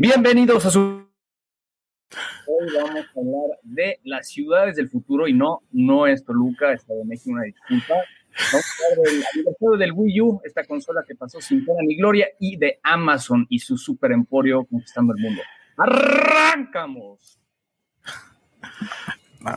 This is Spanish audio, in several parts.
Bienvenidos a su... Hoy vamos a hablar de las ciudades del futuro y no, no es Toluca, Estado de México, una disculpa. Vamos a hablar del aniversario del Wii U, esta consola que pasó sin pena ni gloria, y de Amazon y su super emporio conquistando el mundo. ¡Arrancamos! Ah,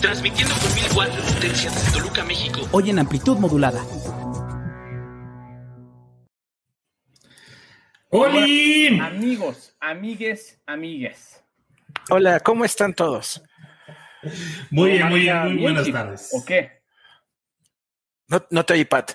Transmitiendo con mil watts de potencia desde Toluca, México. Hoy en amplitud modulada. ¡Hola! Amigos, amigues, amigues. Hola, ¿cómo están todos? Muy bien, muy bien, muy buenas tardes. ¿O qué? No, no te oí, Pat.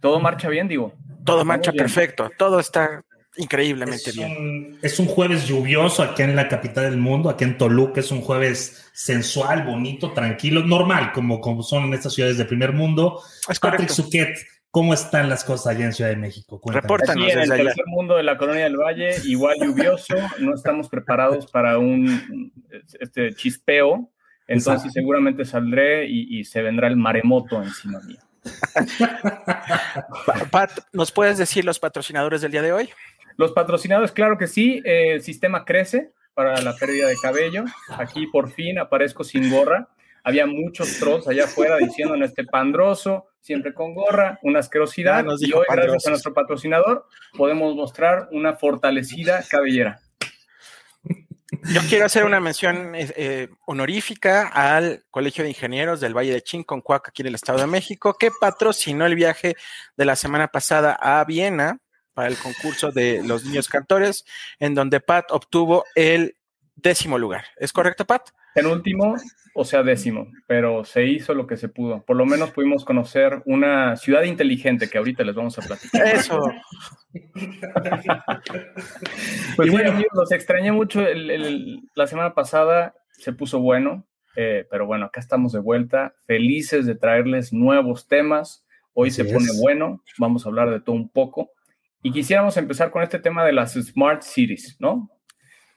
Todo marcha bien, digo. Todo marcha perfecto. Todo está increíblemente bien. es un jueves lluvioso aquí en la capital del mundo, aquí en Toluca, es un jueves sensual, bonito, tranquilo, normal, como, como son en estas ciudades de primer mundo. Es Patrick Suquet, ¿cómo están las cosas allá en Ciudad de México? Reportanos aquí en el tercer mundo de la colonia del Valle, igual lluvioso, no estamos preparados para un este chispeo, entonces seguramente saldré y, y se vendrá el maremoto encima mío. Pat, ¿nos puedes decir los patrocinadores del día de hoy? Los patrocinadores, claro que sí, eh, el sistema crece para la pérdida de cabello. Aquí por fin aparezco sin gorra. Había muchos trolls allá afuera diciendo en este pandroso, siempre con gorra, una asquerosidad. Y hoy, gracias a nuestro patrocinador, podemos mostrar una fortalecida cabellera. Yo quiero hacer una mención eh, eh, honorífica al Colegio de Ingenieros del Valle de Chinconcuac, aquí en el Estado de México, que patrocinó el viaje de la semana pasada a Viena para el concurso de los niños cantores, en donde Pat obtuvo el décimo lugar. ¿Es correcto, Pat? En último, o sea, décimo, pero se hizo lo que se pudo. Por lo menos pudimos conocer una ciudad inteligente que ahorita les vamos a platicar. Eso. pues bueno, amigos, los extrañé mucho. la semana pasada se puso bueno, eh, pero bueno, acá estamos de vuelta, felices de traerles nuevos temas. Hoy se pone bueno, vamos a hablar de todo un poco. Y quisiéramos empezar con este tema de las Smart Cities, ¿no?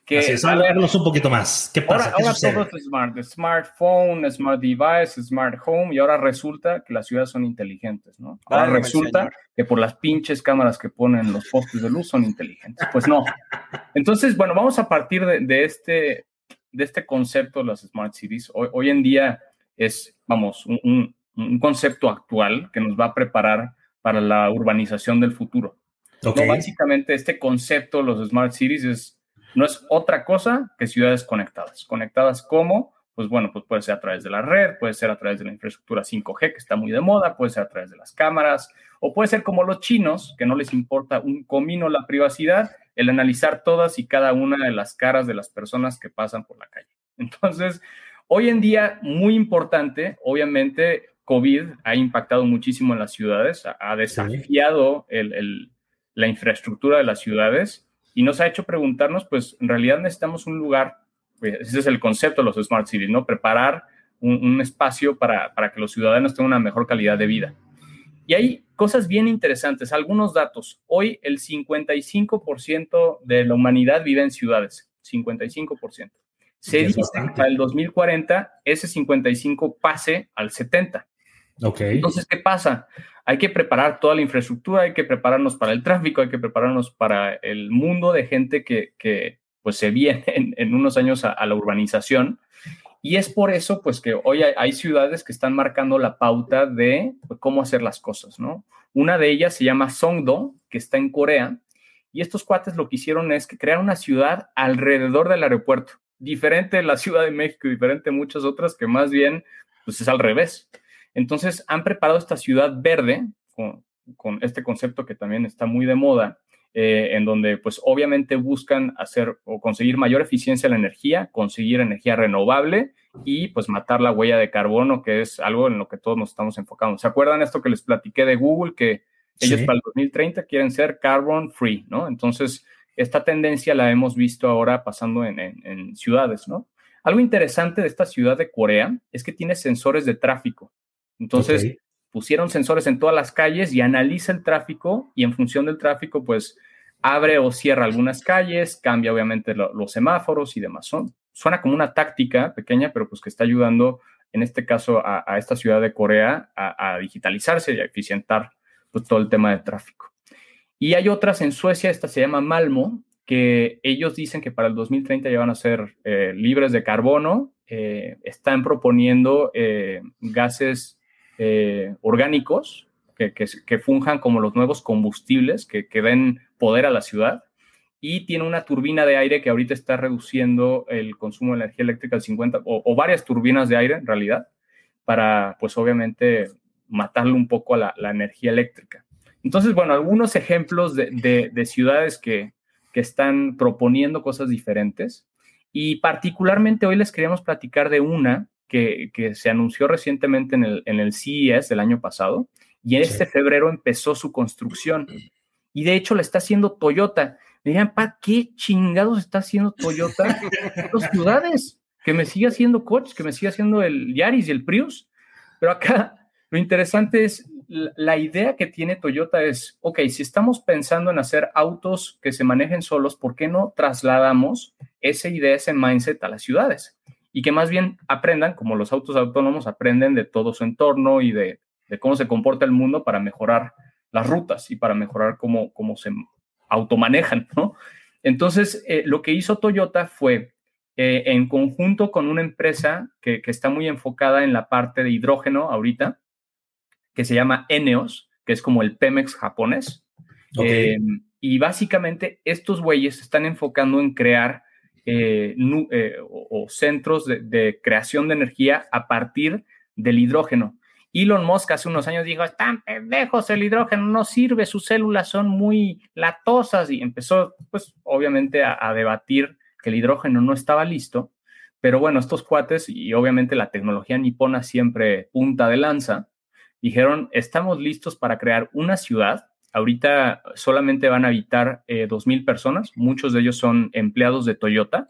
Que, Así es, hablarnos un poquito más. ¿Qué pasa? Ahora, ahora todo es smart, smartphone, smart device, smart home, y ahora resulta que las ciudades son inteligentes, ¿no? Ahora resulta que por las pinches cámaras que ponen los postes de luz son inteligentes. Pues no. Entonces, bueno, vamos a partir de, este, de este concepto de las smart cities. Hoy, hoy en día es, vamos, un, un concepto actual que nos va a preparar para la urbanización del futuro básicamente este concepto, los Smart Cities, es, no es otra cosa que ciudades conectadas. Conectadas como, pues bueno, pues puede ser a través de la red, puede ser a través de la infraestructura 5G, que está muy de moda, puede ser a través de las cámaras, o puede ser como los chinos, que no les importa un comino la privacidad, el analizar todas y cada una de las caras de las personas que pasan por la calle. Entonces, hoy en día, muy importante, obviamente, COVID ha impactado muchísimo en las ciudades, ha desafiado el, la infraestructura de las ciudades y nos ha hecho preguntarnos, pues en realidad necesitamos un lugar, pues, ese es el concepto de los Smart Cities, ¿no? Preparar un, espacio para, para, que los ciudadanos tengan una mejor calidad de vida. Y hay cosas bien interesantes, algunos datos. Hoy el 55% de la humanidad vive en ciudades, 55%. Se dice que para el 2040 ese 55 pase al 70. Okay. Entonces, ¿qué pasa? hay que preparar toda la infraestructura, hay que prepararnos para el tráfico, hay que prepararnos para el mundo de gente que, pues se viene en, unos años a, la urbanización. Y es por eso, pues, que hoy hay, ciudades que están marcando la pauta de cómo hacer las cosas, ¿no? Una de ellas se llama Songdo, que está en Corea, y estos cuates lo que hicieron es que crear una ciudad alrededor del aeropuerto, diferente de la Ciudad de México, diferente de muchas otras que más bien, pues, es al revés. Entonces han preparado esta ciudad verde con, este concepto que también está muy de moda, eh, en donde pues obviamente buscan hacer o conseguir mayor eficiencia en la energía, conseguir energía renovable y pues matar la huella de carbono, que es algo en lo que todos nos estamos enfocando. ¿Se acuerdan esto que les platiqué de Google, que ellos para el 2030 quieren ser carbon free, ¿no? Entonces, esta tendencia la hemos visto ahora pasando en, en ciudades, ¿no? Algo interesante de esta ciudad de Corea es que tiene sensores de tráfico. Entonces, pusieron sensores en todas las calles y analiza el tráfico y en función del tráfico, pues abre o cierra algunas calles, cambia obviamente los semáforos y demás. Suena como una táctica pequeña, pero pues que está ayudando en este caso a, esta ciudad de Corea, a, digitalizarse y a eficientar pues, todo el tema de tráfico. Y hay otras en Suecia, esta se llama Malmo, que ellos dicen que para el 2030 ya van a ser eh, libres de carbono, eh, están proponiendo eh, gases orgánicos que, funjan como los nuevos combustibles que, que den poder a la ciudad y tiene una turbina de aire que ahorita está reduciendo el consumo de energía eléctrica al 50 o, varias turbinas de aire en realidad para pues obviamente matarle un poco a la, energía eléctrica. Entonces, bueno, algunos ejemplos de, de, ciudades que, que, están proponiendo cosas diferentes y particularmente hoy les queríamos platicar de una que, que se anunció recientemente en el, en el CES del año pasado y en este febrero empezó su construcción y de hecho la está haciendo Toyota me ¿para qué chingados está haciendo Toyota en las ciudades? Que me siga haciendo coches, que me siga haciendo el Yaris y el Prius. Pero acá lo interesante es la idea que tiene Toyota es, ok, si estamos pensando en hacer autos que se manejen solos, ¿por qué no trasladamos esa idea, ese mindset a las ciudades? Y que más bien aprendan, como los autos autónomos aprenden de todo su entorno y de, cómo se comporta el mundo para mejorar las rutas y para mejorar cómo, cómo se automanejan, ¿no? Entonces, eh, lo que hizo Toyota fue, eh, en conjunto con una empresa que, está muy enfocada en la parte de hidrógeno ahorita, que se llama Eneos, que es como el Pemex japonés. Eh, y básicamente estos güeyes están enfocando en crear o, centros de, creación de energía a partir del hidrógeno. Elon Musk hace unos años dijo, están pendejos, el hidrógeno no sirve, sus células son muy latosas y empezó, pues, obviamente a, debatir que el hidrógeno no estaba listo. Pero bueno, estos cuates y obviamente la tecnología nipona siempre punta de lanza, dijeron, estamos listos para crear una ciudad. Ahorita solamente van a habitar eh, 2.000 personas, muchos de ellos son empleados de Toyota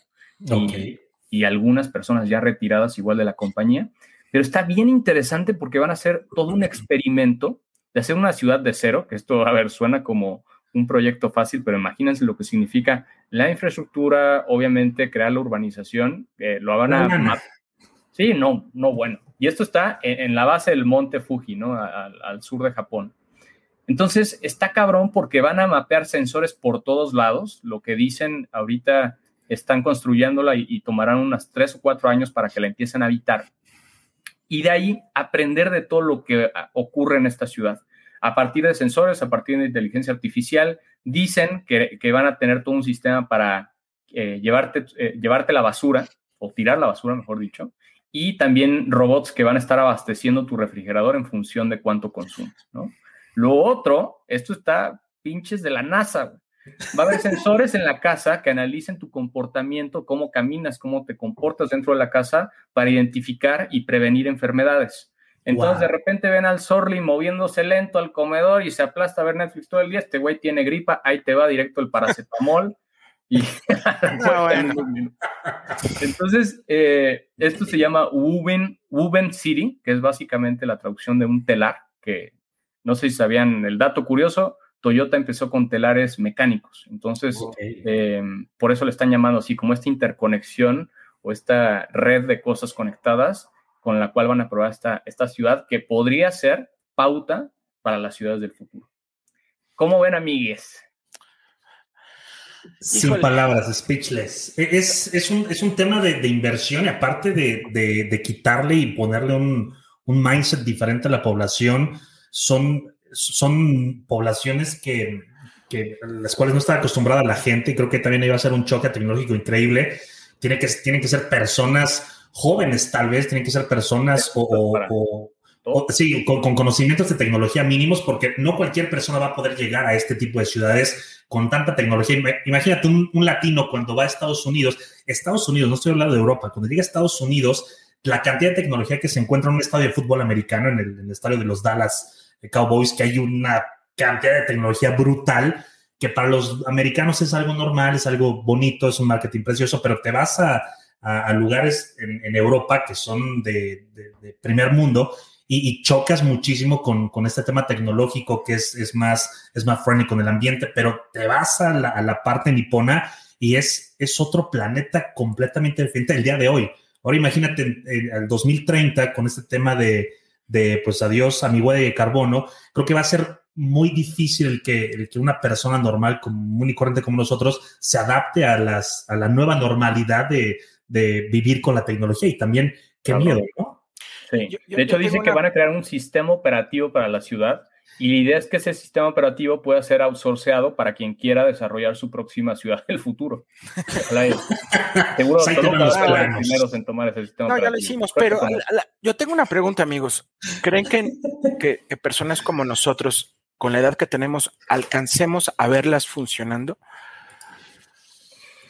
y algunas personas ya retiradas igual de la compañía pero está bien interesante porque van a hacer todo un experimento de hacer una ciudad de cero, que esto, a ver, suena como un proyecto fácil, pero imagínense lo que significa la infraestructura, obviamente crear la urbanización, lo van a... Sí, no, no, bueno. Y esto está en, la base del monte Fuji, ¿no? Al, sur de Japón. Entonces, está cabrón porque van a mapear sensores por todos lados. Lo que dicen ahorita están construyéndola y, tomarán unas tres o cuatro años para que la empiecen a habitar y de ahí aprender de todo lo que ah, ocurre en esta ciudad. A partir de sensores, a partir de inteligencia artificial, dicen que, van a tener todo un sistema para eh, llevarte, eh, llevarte la basura, o tirar la basura, mejor dicho, y también robots que van a estar abasteciendo tu refrigerador en función de cuánto consumes, ¿no? Lo otro, esto está pinches de la NASA, Va a haber sensores en la casa que analicen tu comportamiento, cómo caminas, cómo te comportas dentro de la casa para identificar y prevenir enfermedades. Entonces, de repente ven al Sorly moviéndose lento al comedor y se aplasta a ver Netflix todo el día. Este güey tiene gripa, ahí te va directo el paracetamol. y Entonces, eh, esto se llama Woven, Woven City, que es básicamente la traducción de un telar, que no sé si sabían el dato curioso, Toyota empezó con telares mecánicos. Entonces, eh, por eso le están llamando así, como esta interconexión o esta red de cosas conectadas con la cual van a probar esta, esta ciudad que podría ser pauta para las ciudades del futuro. ¿Cómo ven, amigues? Sin palabras, speechless. E, es, un, tema de, inversión y aparte de, quitarle y ponerle un, un mindset diferente a la población, son son poblaciones que, que, las cuales no está acostumbrada la gente y creo que también iba a ser un choque tecnológico increíble. Tiene que, tienen que ser personas jóvenes tal vez, tienen que ser personas o, sí, con, conocimientos de tecnología mínimos porque no cualquier persona va a poder llegar a este tipo de ciudades con tanta tecnología. Imagínate un, latino cuando va a Estados Unidos, Estados Unidos, no estoy hablando de Europa, cuando llega a Estados Unidos, la cantidad de tecnología que se encuentra en un estadio de fútbol americano, en el, en el estadio de los Dallas Cowboys, que hay una cantidad de tecnología brutal que para los americanos es algo normal, es algo bonito, es un marketing precioso, pero te vas a, lugares en, Europa que son de, primer mundo y, chocas muchísimo con, este tema tecnológico que es, más, es más friendly con el ambiente, pero te vas a la, parte nipona y es, es otro planeta completamente diferente el día de hoy. Ahora imagínate en, el 2030 con este tema de, de, pues adiós a mi huella de carbono, creo que va a ser muy difícil el que, el que una persona normal, común y corriente como nosotros, se adapte a, las, a la nueva normalidad de, de vivir con la tecnología y también qué miedo, ¿no? Sí. de hecho, dice que van a crear un sistema operativo para la ciudad y la idea es que ese sistema operativo pueda ser outsourceado para quien quiera desarrollar su próxima ciudad del futuro. Seguro que los primeros en tomar ese sistema no, ya lo hicimos, pero yo tengo una pregunta, amigos. ¿Creen que, que, personas como nosotros, con la edad que tenemos, alcancemos a verlas funcionando?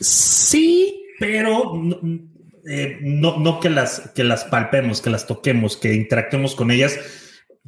Sí, pero eh, no, no que, las, que las palpemos, que las toquemos, que interactuemos con ellas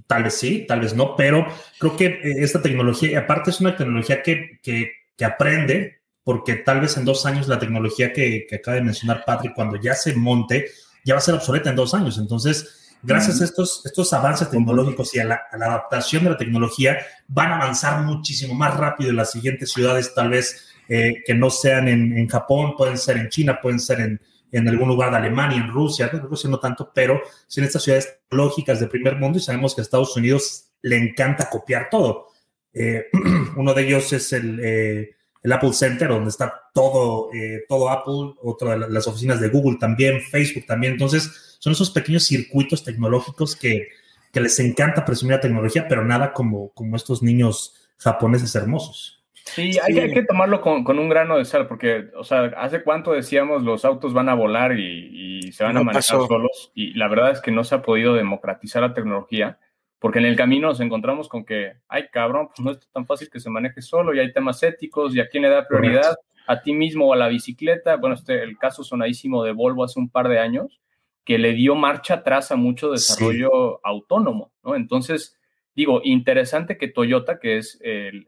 Tal vez sí, tal vez no, pero creo que eh, esta tecnología, y aparte es una tecnología que, que, aprende, porque tal vez en dos años la tecnología que, que, acaba de mencionar Patrick, cuando ya se monte, ya va a ser obsoleta en dos años. Entonces, gracias a estos, estos avances tecnológicos y a la, adaptación de la tecnología, van a avanzar muchísimo más rápido en las siguientes ciudades, tal vez eh, que no sean en, en Japón, pueden ser en China, pueden ser en, en algún lugar de Alemania, en Rusia, en Rusia no tanto, pero sí en estas ciudades lógicas de primer mundo y sabemos que a Estados Unidos le encanta copiar todo. Eh, uno de ellos es el, eh, el, Apple Center, donde está todo, eh, todo Apple, otra de las oficinas de Google también, Facebook también. Entonces, son esos pequeños circuitos tecnológicos que, que les encanta presumir la tecnología, pero nada como, como estos niños japoneses hermosos. Sí, hay, que tomarlo con, un grano de sal, porque, o sea, hace cuánto decíamos los autos van a volar y, se van a manejar solos, y la verdad es que no se ha podido democratizar la tecnología, porque en el camino nos encontramos con que, ay cabrón, pues no es tan fácil que se maneje solo, y hay temas éticos, y a quién le da prioridad, a ti mismo o a la bicicleta. Bueno, este, el caso sonadísimo de Volvo hace un par de años, que le dio marcha atrás a mucho desarrollo autónomo, ¿no? Entonces, digo, interesante que Toyota, que es el,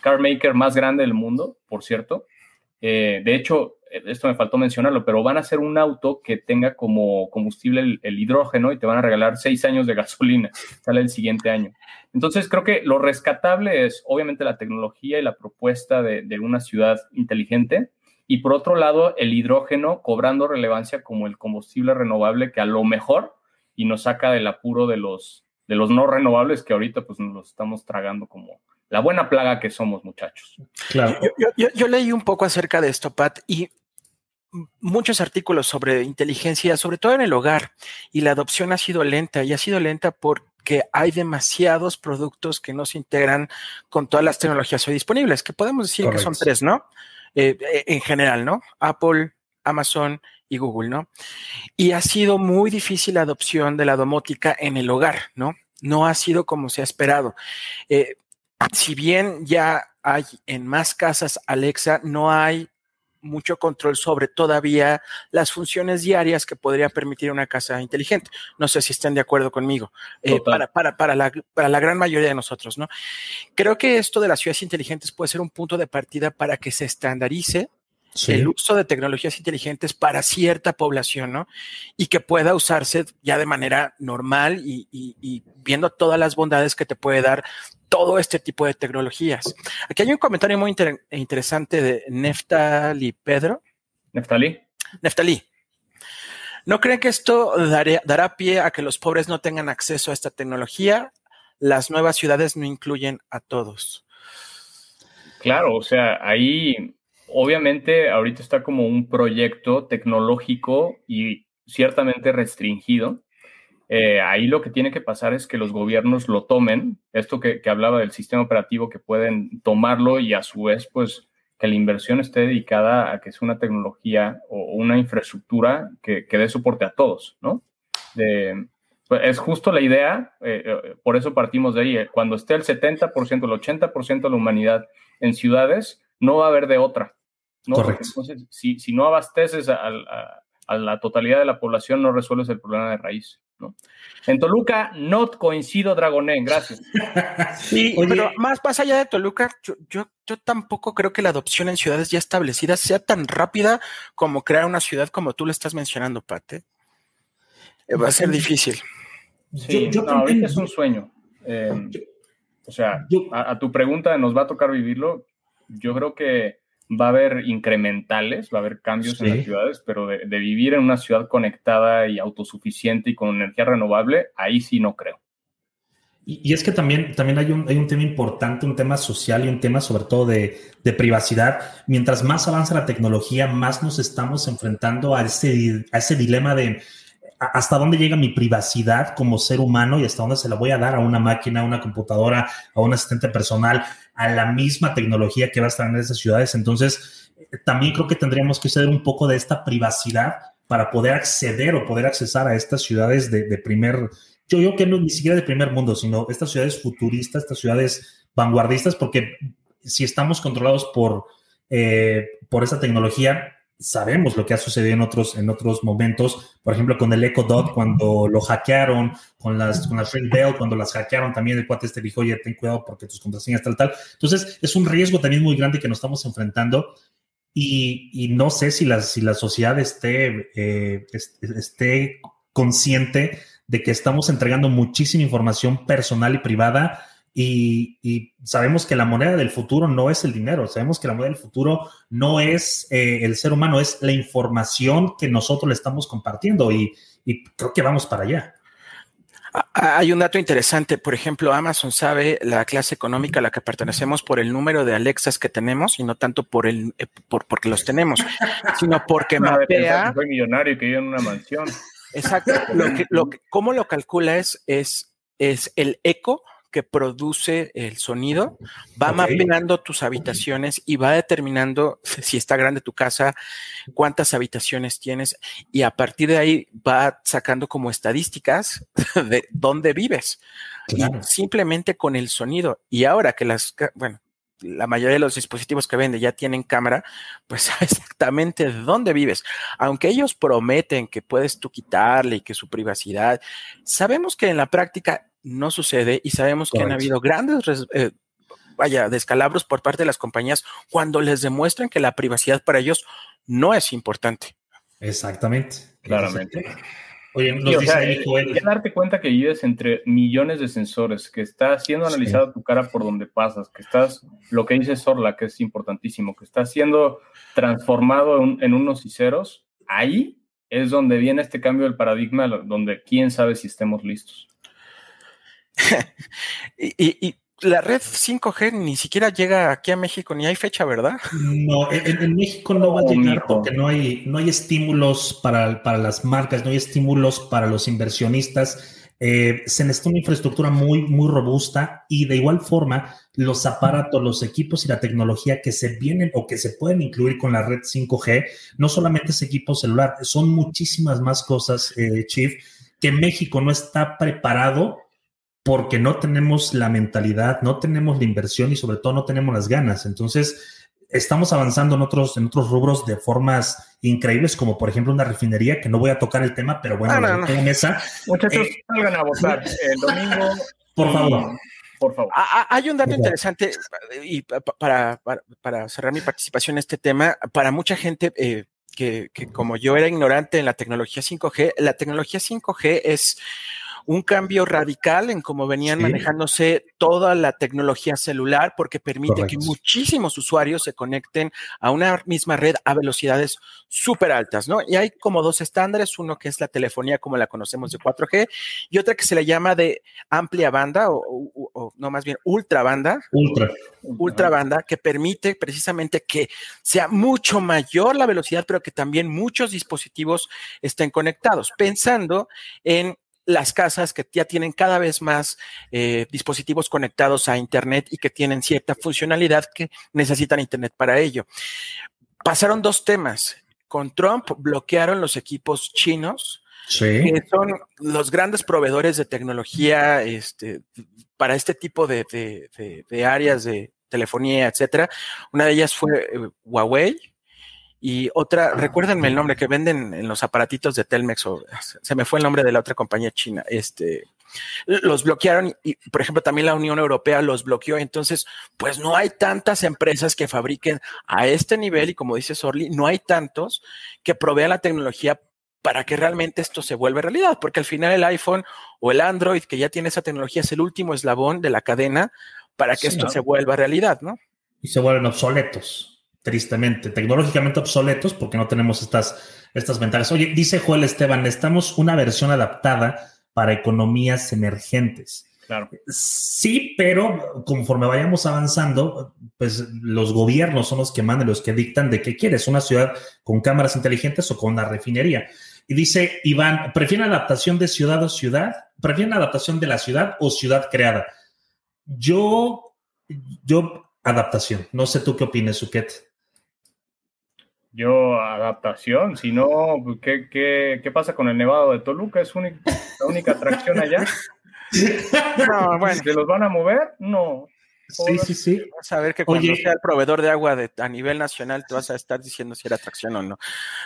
car maker más grande del mundo, por cierto. Eh, de hecho, esto me faltó mencionarlo, pero van a hacer un auto que tenga como combustible el, hidrógeno y te van a regalar seis años de gasolina. Sale el siguiente año. Entonces, creo que lo rescatable es obviamente la tecnología y la propuesta de, de una ciudad inteligente. Y por otro lado, el hidrógeno cobrando relevancia como el combustible renovable que a lo mejor y nos saca del apuro de los, de los no renovables que ahorita pues nos los estamos tragando como, la buena plaga que somos, muchachos. Claro. Yo, leí un poco acerca de esto, Pat, y muchos artículos sobre inteligencia, sobre todo en el hogar, y la adopción ha sido lenta, y ha sido lenta porque hay demasiados productos que no se integran con todas las tecnologías hoy disponibles, que podemos decir que son tres, ¿no? Eh, eh, en general, ¿no? Apple, Amazon y Google, ¿no? Y ha sido muy difícil la adopción de la domótica en el hogar, ¿no? No ha sido como se ha esperado. Eh, si bien ya hay en más casas Alexa, no hay mucho control sobre todavía las funciones diarias que podría permitir una casa inteligente. No sé si estén de acuerdo conmigo, eh, para, para, para, la, para la gran mayoría de nosotros, ¿no? Creo que esto de las ciudades inteligentes puede ser un punto de partida para que se estandarice el uso de tecnologías inteligentes para cierta población, ¿no? Y que pueda usarse ya de manera normal y, y viendo todas las bondades que te puede dar todo este tipo de tecnologías. Aquí hay un comentario muy interesante de Neftali Pedro. Neftali. Neftali. ¿No creen que esto dará pie a que los pobres no tengan acceso a esta tecnología? Las nuevas ciudades no incluyen a todos. Claro, o sea, ahí obviamente ahorita está como un proyecto tecnológico y ciertamente restringido eh, ahí lo que tiene que pasar es que los gobiernos lo tomen, esto que, hablaba del sistema operativo, que pueden tomarlo y a su vez, pues, que la inversión esté dedicada a que sea una tecnología o una infraestructura que, dé soporte a todos, ¿no? Pues, es justo la idea, eh, eh, por eso partimos de ahí. Cuando esté el 70%, el 80% de la humanidad en ciudades, no va a haber de otra. ¿no? Correcto. Entonces, si, no abasteces a, a la totalidad de la población, no resuelves el problema de raíz. En Toluca, no coincido, Dragoné, gracias. Sí, pero más, más allá de Toluca, yo, yo, tampoco creo que la adopción en ciudades ya establecidas sea tan rápida como crear una ciudad como tú le estás mencionando, Pate. Eh, va a ser difícil. Sí, yo, ahorita es un sueño. Em, o sea, a, tu pregunta, ¿nos va a tocar vivirlo? Yo creo que va a haber incrementales, va a haber cambios en las ciudades, pero de, vivir en una ciudad conectada y autosuficiente y con energía renovable, ahí sí no creo. Y, es que también, también hay, un, hay un tema importante, un tema social y un tema sobre todo de, de, privacidad. Mientras más avanza la tecnología, más nos estamos enfrentando a ese, a ese dilema de hasta dónde llega mi privacidad como ser humano y hasta dónde se la voy a dar a una máquina, a una computadora, a un asistente personal, a la misma tecnología que va a estar en esas ciudades. Entonces, también creo que tendríamos que ceder un poco de esta privacidad para poder acceder o poder accesar a estas ciudades de, primer, yo digo que no ni siquiera de primer mundo, sino estas ciudades futuristas, estas ciudades vanguardistas, porque si estamos controlados por, eh, por esta tecnología, sabemos lo que ha sucedido en otros, en otros momentos, por ejemplo, con el Echo Dot, cuando lo hackearon, con las, con las Ring Bell, cuando las hackearon, también el cuate este dijo, oye, ten cuidado porque tus contraseñas tal, tal. Entonces, es un riesgo también muy grande que nos estamos enfrentando y, y no sé si la, si la sociedad esté, eh, esté consciente de que estamos entregando muchísima información personal y privada y, sabemos que la moneda del futuro no es el dinero, sabemos que la moneda del futuro no es eh, el ser humano, es la información que nosotros le estamos compartiendo y, creo que vamos para allá. Hay un dato interesante, por ejemplo, Amazon sabe la clase económica a la que pertenecemos por el número de Alexas que tenemos y no tanto por el eh, por, porque los tenemos, sino porque mapea. Soy millonario que vive en una mansión. Exacto. Lo que, lo que, ¿Cómo lo calcula es, es, es el eco que produce el sonido, va mapeando tus habitaciones y va determinando si está grande tu casa, cuántas habitaciones tienes y a partir de ahí va sacando como estadísticas de dónde vives. simplemente con el sonido. Y ahora que las, bueno, la mayoría de los dispositivos que vende ya tienen cámara, pues sabe exactamente dónde vives. Aunque ellos prometen que puedes tú quitarle y que su privacidad, sabemos que en la práctica no sucede y sabemos que han habido grandes, eh, vaya, descalabros por parte de las compañías cuando les demuestran que la privacidad para ellos no es importante. Exactamente. Claramente. Oye, nos dice eh, darte cuenta que vives entre millones de sensores, que está siendo analizada tu cara por donde pasas, que estás, lo que dice Sorla, que es importantísimo, que está siendo transformado en, en unos y ceros, ahí es donde viene este cambio del paradigma, donde quién sabe si estemos listos. y, la red 5G ni siquiera llega aquí a México, ni hay fecha, ¿verdad? No, en, México no va a llegar porque no hay, no hay estímulos para, para las marcas, no hay estímulos para los inversionistas. Eh, se necesita una infraestructura muy, muy robusta y de igual forma los aparatos, los equipos y la tecnología que se vienen o que se pueden incluir con la red 5G, no solamente es equipo celular, son muchísimas más cosas, eh, Chief, que México no está preparado porque no tenemos la mentalidad, no tenemos la inversión y sobre todo no tenemos las ganas. Entonces, estamos avanzando en otros, en otros rubros de formas increíbles, como por ejemplo una refinería, que no voy a tocar el tema, pero bueno, no, no, mesa. Muchachos, eh, salgan a votar el domingo. Por favor. Por favor. Ah, ah, hay un dato interesante y para, para, cerrar mi participación en este tema, para mucha gente eh, que, que como yo era ignorante en la tecnología 5G, la tecnología 5G es un cambio radical en cómo venían manejándose toda la tecnología celular porque permite que muchísimos usuarios se conecten a una misma red a velocidades súper altas, ¿no? Y hay como dos estándares, uno que es la telefonía como la conocemos de 4G y otra que se le llama de amplia banda o, no más bien ultra banda. Ultra. Ultra banda que permite precisamente que sea mucho mayor la velocidad, pero que también muchos dispositivos estén conectados, pensando en las casas que ya tienen cada vez más eh, dispositivos conectados a Internet y que tienen cierta funcionalidad que necesitan Internet para ello. Pasaron dos temas. Con Trump bloquearon los equipos chinos, que son los grandes proveedores de tecnología este, para este tipo de, de áreas de telefonía, etcétera. Una de ellas fue eh, Huawei, y otra, recuérdenme el nombre que venden en los aparatitos de Telmex, o se me fue el nombre de la otra compañía china. Este, los bloquearon y, por ejemplo, también la Unión Europea los bloqueó. Entonces, pues no hay tantas empresas que fabriquen a este nivel y como dice Sorli, no hay tantos que provean la tecnología para que realmente esto se vuelva realidad, porque al final el iPhone o el Android que ya tiene esa tecnología es el último eslabón de la cadena para que esto se vuelva realidad, ¿no? Y se vuelven obsoletos. Tristemente, tecnológicamente obsoletos porque no tenemos estas, estas ventajas. Oye, dice Joel Esteban, necesitamos una versión adaptada para economías emergentes. Claro. Sí, pero conforme vayamos avanzando, pues los gobiernos son los que mandan, los que dictan de qué quieres, una ciudad con cámaras inteligentes o con una refinería. Y dice Iván, ¿prefieren adaptación de ciudad o ciudad? ¿Prefieren adaptación de la ciudad o ciudad creada? Yo, yo, adaptación. No sé tú qué opinas, Suket. Yo, adaptación, si no, pues, ¿qué, qué, qué pasa con el Nevado de Toluca? ¿Es la única atracción allá? No, bueno. ¿Se los van a mover? No. Sí, sí, sí. Vas a ver que cuando sea el proveedor de agua de, a nivel nacional te vas a estar diciendo si era atracción o no.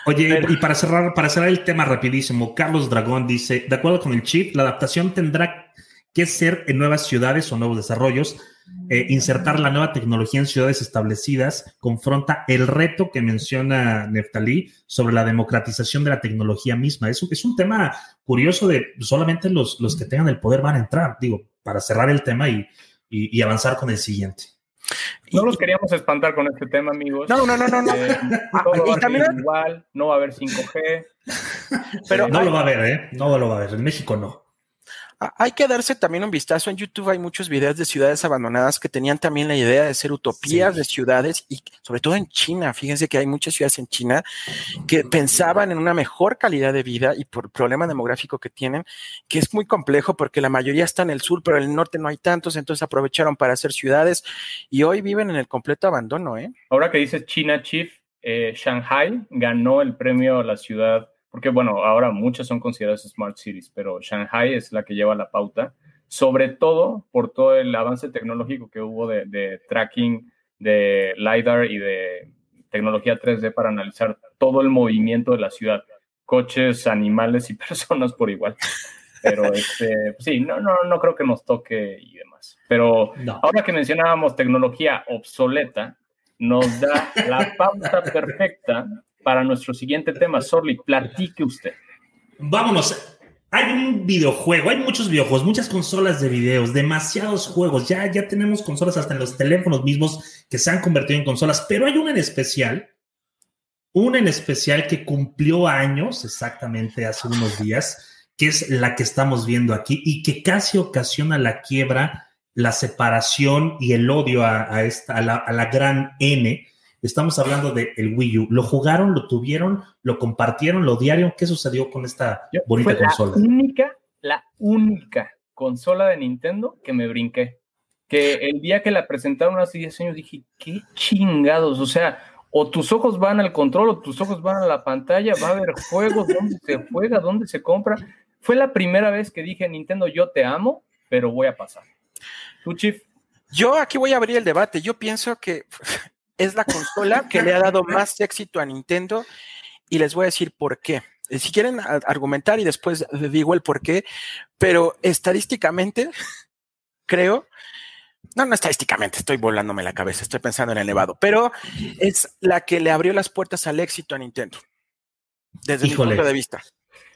Oye, y para cerrar, para cerrar el tema rapidísimo, Carlos Dragón dice, de acuerdo con el chip, la adaptación tendrá que ser en nuevas ciudades o nuevos desarrollos eh, insertar la nueva tecnología en ciudades establecidas confronta el reto que menciona Neftalí sobre la democratización de la tecnología misma. Es, es un tema curioso de solamente los, los que tengan el poder van a entrar, digo, para cerrar el tema y, y, avanzar con el siguiente. No los queríamos espantar con este tema, amigos. No, no, no, no. no. Eh, todo va a ser igual, no va a haber 5G. Pero no lo va a haber, ¿eh? No lo va a haber. En México no. Ah, hay que darse también un vistazo. En YouTube hay muchos videos de ciudades abandonadas que tenían también la idea de ser utopías de ciudades y sobre todo en China. Fíjense que hay muchas ciudades en China que pensaban en una mejor calidad de vida y por el problema demográfico que tienen, que es muy complejo porque la mayoría está en el sur, pero en el norte no hay tantos, entonces aprovecharon para hacer ciudades y hoy viven en el completo abandono. ¿eh? Ahora que dices China Chief, eh, Shanghai ganó el premio a la ciudad porque bueno, ahora muchas son consideradas smart cities, pero Shanghai es la que lleva la pauta, sobre todo por todo el avance tecnológico que hubo de, tracking de LiDAR y de tecnología 3D para analizar todo el movimiento de la ciudad, coches, animales y personas por igual. Pero este, sí, no, no, no creo que nos toque y demás. Pero ahora que mencionábamos tecnología obsoleta, nos da la pauta perfecta para nuestro siguiente tema. Sorli, platique usted. Vámonos. Hay un videojuego, hay muchos videojuegos, muchas consolas de videos, demasiados juegos. Ya, ya tenemos consolas hasta en los teléfonos mismos que se han convertido en consolas, pero hay una en especial, una en especial que cumplió años exactamente hace unos días, que es la que estamos viendo aquí y que casi ocasiona la quiebra, la separación y el odio a, esta, a la, a la gran N Estamos hablando del el Wii U. ¿Lo jugaron, lo tuvieron, lo compartieron, lo diario? ¿Qué sucedió con esta bonita consola? La única, la única consola de Nintendo que me brinqué. Que el día que la presentaron hace 10 años dije, qué chingados. O sea, o tus ojos van al control o tus ojos van a la pantalla, va a haber juegos, dónde se juega, dónde se compra. Fue la primera vez que dije, Nintendo, yo te amo, pero voy a pasar. ¿Tú, Chief? Yo aquí voy a abrir el debate. Yo pienso que es la consola que le ha dado más éxito a Nintendo y les voy a decir por qué. Eh, si quieren argumentar y después digo el por qué, pero estadísticamente creo, no, no estadísticamente, estoy volándome la cabeza, estoy pensando en el Nevado, pero es la que le abrió las puertas al éxito a Nintendo, desde mi punto de vista.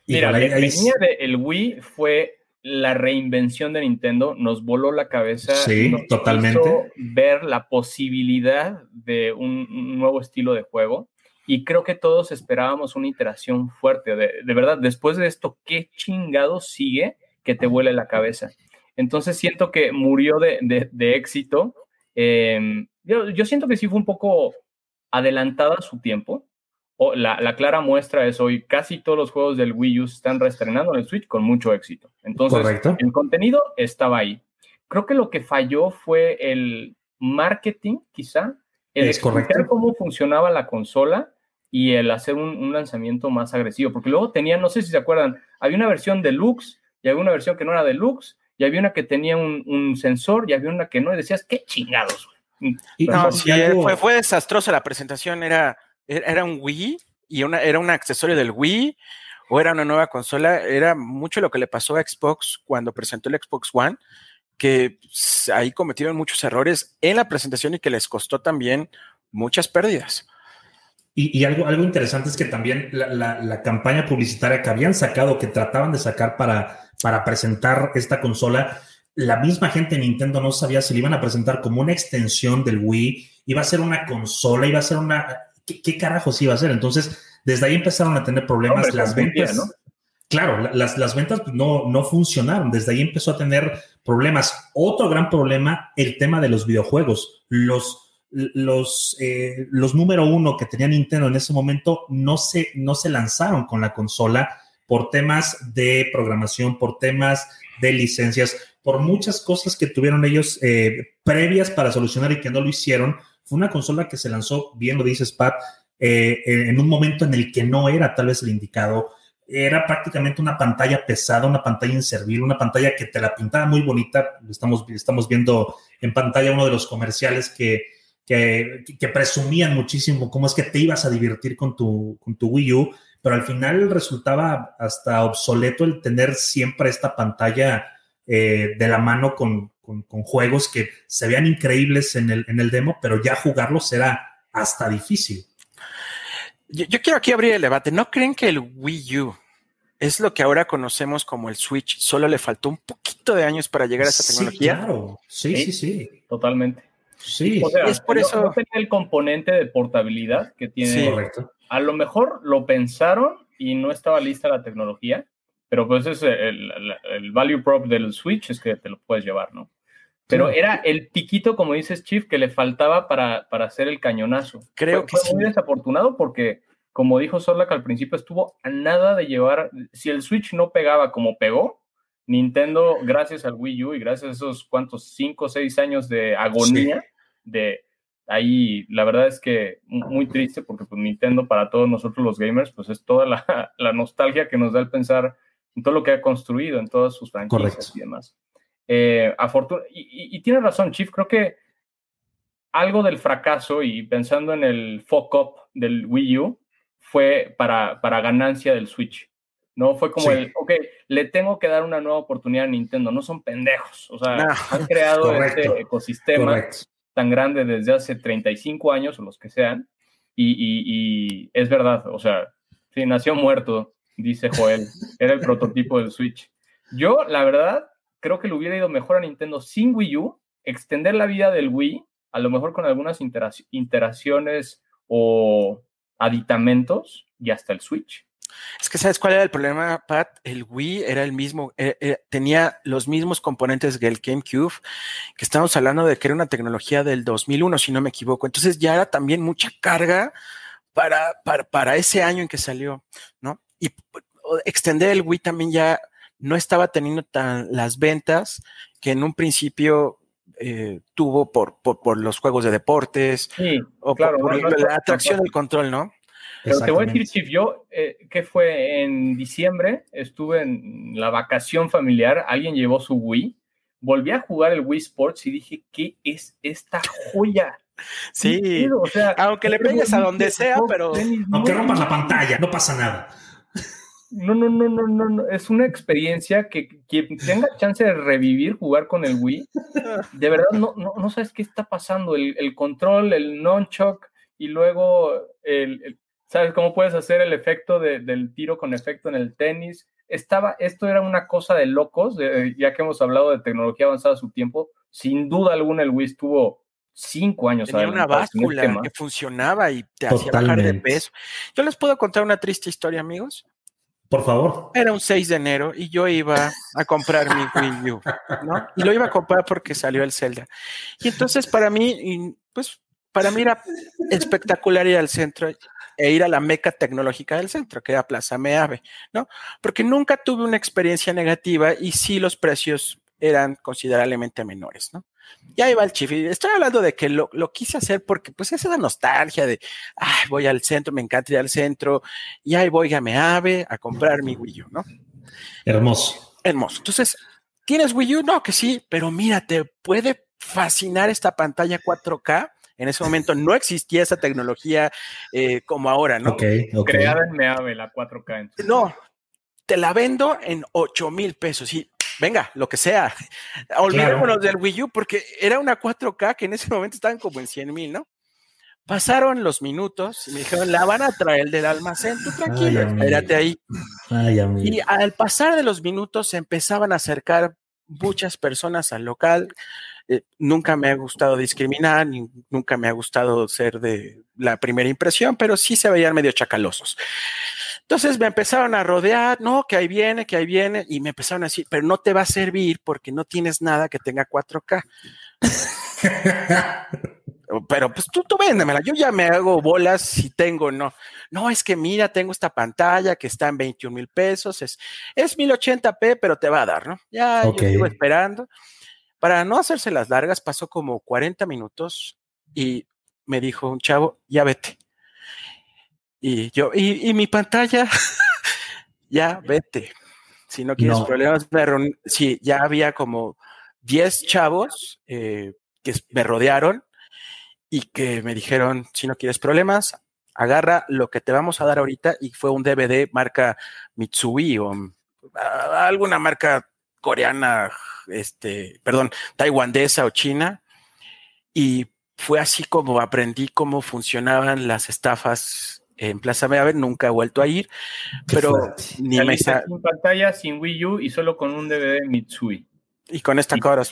Mira, la venía del Wii fue la reinvención de Nintendo nos voló la cabeza. Sí, totalmente. ver la posibilidad de un, nuevo estilo de juego. Y creo que todos esperábamos una iteración fuerte. De, verdad, después de esto, ¿qué chingado sigue que te vuele la cabeza? Entonces siento que murió de, éxito. Em, yo, yo siento que sí fue un poco adelantada a su tiempo la, clara muestra es hoy casi todos los juegos del Wii U están reestrenando en el Switch con mucho éxito. Entonces, el contenido estaba ahí. Creo que lo que falló fue el marketing, quizá, el es explicar cómo funcionaba la consola y el hacer un, lanzamiento más agresivo. Porque luego tenían, no sé si se acuerdan, había una versión deluxe y había una versión que no era deluxe y había una que tenía un, sensor y había una que no, y decías, qué chingados. no, fue, fue desastrosa la presentación, era era un Wii y una, era un accesorio del Wii o era una nueva consola, era mucho lo que le pasó a Xbox cuando presentó el Xbox One, que ahí cometieron muchos errores en la presentación y que les costó también muchas pérdidas. Y, algo, algo interesante es que también la, campaña publicitaria que habían sacado, que trataban de sacar para, para presentar esta consola, la misma gente de Nintendo no sabía si le iban a presentar como una extensión del Wii, iba a ser una consola, iba a ser una... ¿Qué, qué carajos iba a ser? Entonces, desde ahí empezaron a tener problemas las ventas. ¿no? Claro, las, las ventas no, no funcionaron. Desde ahí empezó a tener problemas. Otro gran problema, el tema de los videojuegos. Los, los, eh, los número uno que tenía Nintendo en ese momento no se, no se lanzaron con la consola por temas de programación, por temas de licencias, por muchas cosas que tuvieron ellos eh, previas para solucionar y que no lo hicieron. Fue una consola que se lanzó, bien lo dices, Pat, eh, en un momento en el que no era tal vez el indicado era prácticamente una pantalla pesada, una pantalla inservible, una pantalla que te la pintaba muy bonita. Estamos, estamos viendo en pantalla uno de los comerciales que, que, presumían muchísimo cómo es que te ibas a divertir con tu, con tu Wii U, pero al final resultaba hasta obsoleto el tener siempre esta pantalla eh, de la mano con, con, juegos que se veían increíbles en el, en el demo, pero ya jugarlos era hasta difícil. Yo, quiero aquí abrir el debate. ¿No creen que el Wii U es lo que ahora conocemos como el Switch? Solo le faltó un poquito de años para llegar a esa tecnología. Claro, sí, sí, sí. Totalmente. Sí, es por eso. No tenía el componente de portabilidad que tiene. Sí, correcto. A lo mejor lo pensaron y no estaba lista la tecnología, pero pues es el, el, value prop del Switch es que te lo puedes llevar, ¿no? Pero era el piquito, como dices, Chief, que le faltaba para, para hacer el cañonazo. Creo que fue muy desafortunado porque, como dijo Sorlak al principio, estuvo a nada de llevar. Si el Switch no pegaba como pegó, Nintendo, gracias al Wii U y gracias a esos cuantos cinco o seis años de agonía, de ahí, la verdad es que muy triste porque pues, Nintendo para todos nosotros los gamers, pues es toda la, la nostalgia que nos da el pensar en todo lo que ha construido, en todas sus franquicias y demás. Eh, y, tiene razón, Chief, creo que algo del fracaso y pensando en el fuck up del Wii U fue para, para ganancia del Switch. No fue como el, ok, le tengo que dar una nueva oportunidad a Nintendo, no son pendejos, o sea, han creado este ecosistema tan grande desde hace 35 años o los que sean, y, y, es verdad, o sea, sí, nació muerto, dice Joel, era el prototipo del Switch. Yo, la verdad, creo que le hubiera ido mejor a Nintendo sin Wii U, extender la vida del Wii, a lo mejor con algunas interacciones o aditamentos y hasta el Switch. Es que sabes cuál era el problema, Pat. El Wii era el mismo, eh, eh, tenía los mismos componentes que el GameCube, que estamos hablando de que era una tecnología del 2001, si no me equivoco. Entonces ya era también mucha carga para, para, para ese año en que salió, ¿no? Y extender el Wii también ya no estaba teniendo tan las ventas que en un principio eh, tuvo por, por, los juegos de deportes o por, la atracción del control, ¿no? Pero te voy a decir, Chief, yo, eh, que fue en diciembre, estuve en la vacación familiar, alguien llevó su Wii, volví a jugar el Wii Sports y dije, ¿qué es esta joya? Sí, o sea, aunque le pegues a donde sea, pero... Aunque rompas la pantalla, no pasa nada. No, no, no, no, no, es una experiencia que quien tenga chance de revivir jugar con el Wii, de verdad no, no, no sabes qué está pasando, el, el control, el non-shock y luego el, ¿sabes cómo puedes hacer el efecto de, del tiro con efecto en el tenis? Estaba, esto era una cosa de locos, ya que hemos hablado de tecnología avanzada a su tiempo, sin duda alguna el Wii estuvo cinco años. Tenía una báscula que funcionaba y te hacía bajar de peso. Yo les puedo contar una triste historia, amigos. Por favor. Era un 6 de enero y yo iba a comprar mi Wii U, ¿no? Y lo iba a comprar porque salió el Zelda. Y entonces para mí, pues para mí era espectacular ir al centro e ir a la meca tecnológica del centro, que era Plaza Meave, ¿no? Porque nunca tuve una experiencia negativa y sí los precios eran considerablemente menores, ¿no? Ya iba el chif. Estoy hablando de que lo, quise hacer porque, pues, esa nostalgia de, ay, voy al centro, me encanta ir al centro, y ahí voy a Meave a comprar mi Wii U, ¿no? Hermoso. Hermoso. Entonces, ¿tienes Wii U? No, que sí, pero mira, te puede fascinar esta pantalla 4K. En ese momento no existía esa tecnología eh, como ahora, ¿no? Creada en Meave, la 4K. No, te la vendo en 8 mil pesos. Y venga, lo que sea. Olvidémonos del Wii U porque era una 4K que en ese momento estaban como en 100 mil, ¿no? Pasaron los minutos y me dijeron, la van a traer del almacén, tú tranquilo, espérate ahí. y al pasar de los minutos se empezaban a acercar muchas personas al local. Eh, nunca me ha gustado discriminar, ni, nunca me ha gustado ser de la primera impresión, pero sí se veían medio chacalosos. Entonces me empezaron a rodear, no, que ahí viene, que ahí viene, y me empezaron a decir, pero no te va a servir porque no tienes nada que tenga 4K. pero pues tú, tú véndemela, yo ya me hago bolas si tengo, no. No, es que mira, tengo esta pantalla que está en 21 mil pesos, es, es 1080p, pero te va a dar, ¿no? Ya yo estuve esperando. Para no hacerse las largas, pasó como 40 minutos y me dijo un chavo, ya vete. Y yo, y, mi pantalla, ya vete. Si no quieres problemas, pero sí, ya había como 10 chavos eh, que me rodearon y que me dijeron, si no quieres problemas, agarra lo que te vamos a dar ahorita y fue un DVD marca Mitsui o alguna marca coreana, este, perdón, taiwanesa o china. Y fue así como aprendí cómo funcionaban las estafas en Plaza Meave, nunca he vuelto a ir, pero ni me... Sin pantalla, sin Wii U y solo con un DVD Mitsui. Y con esta cara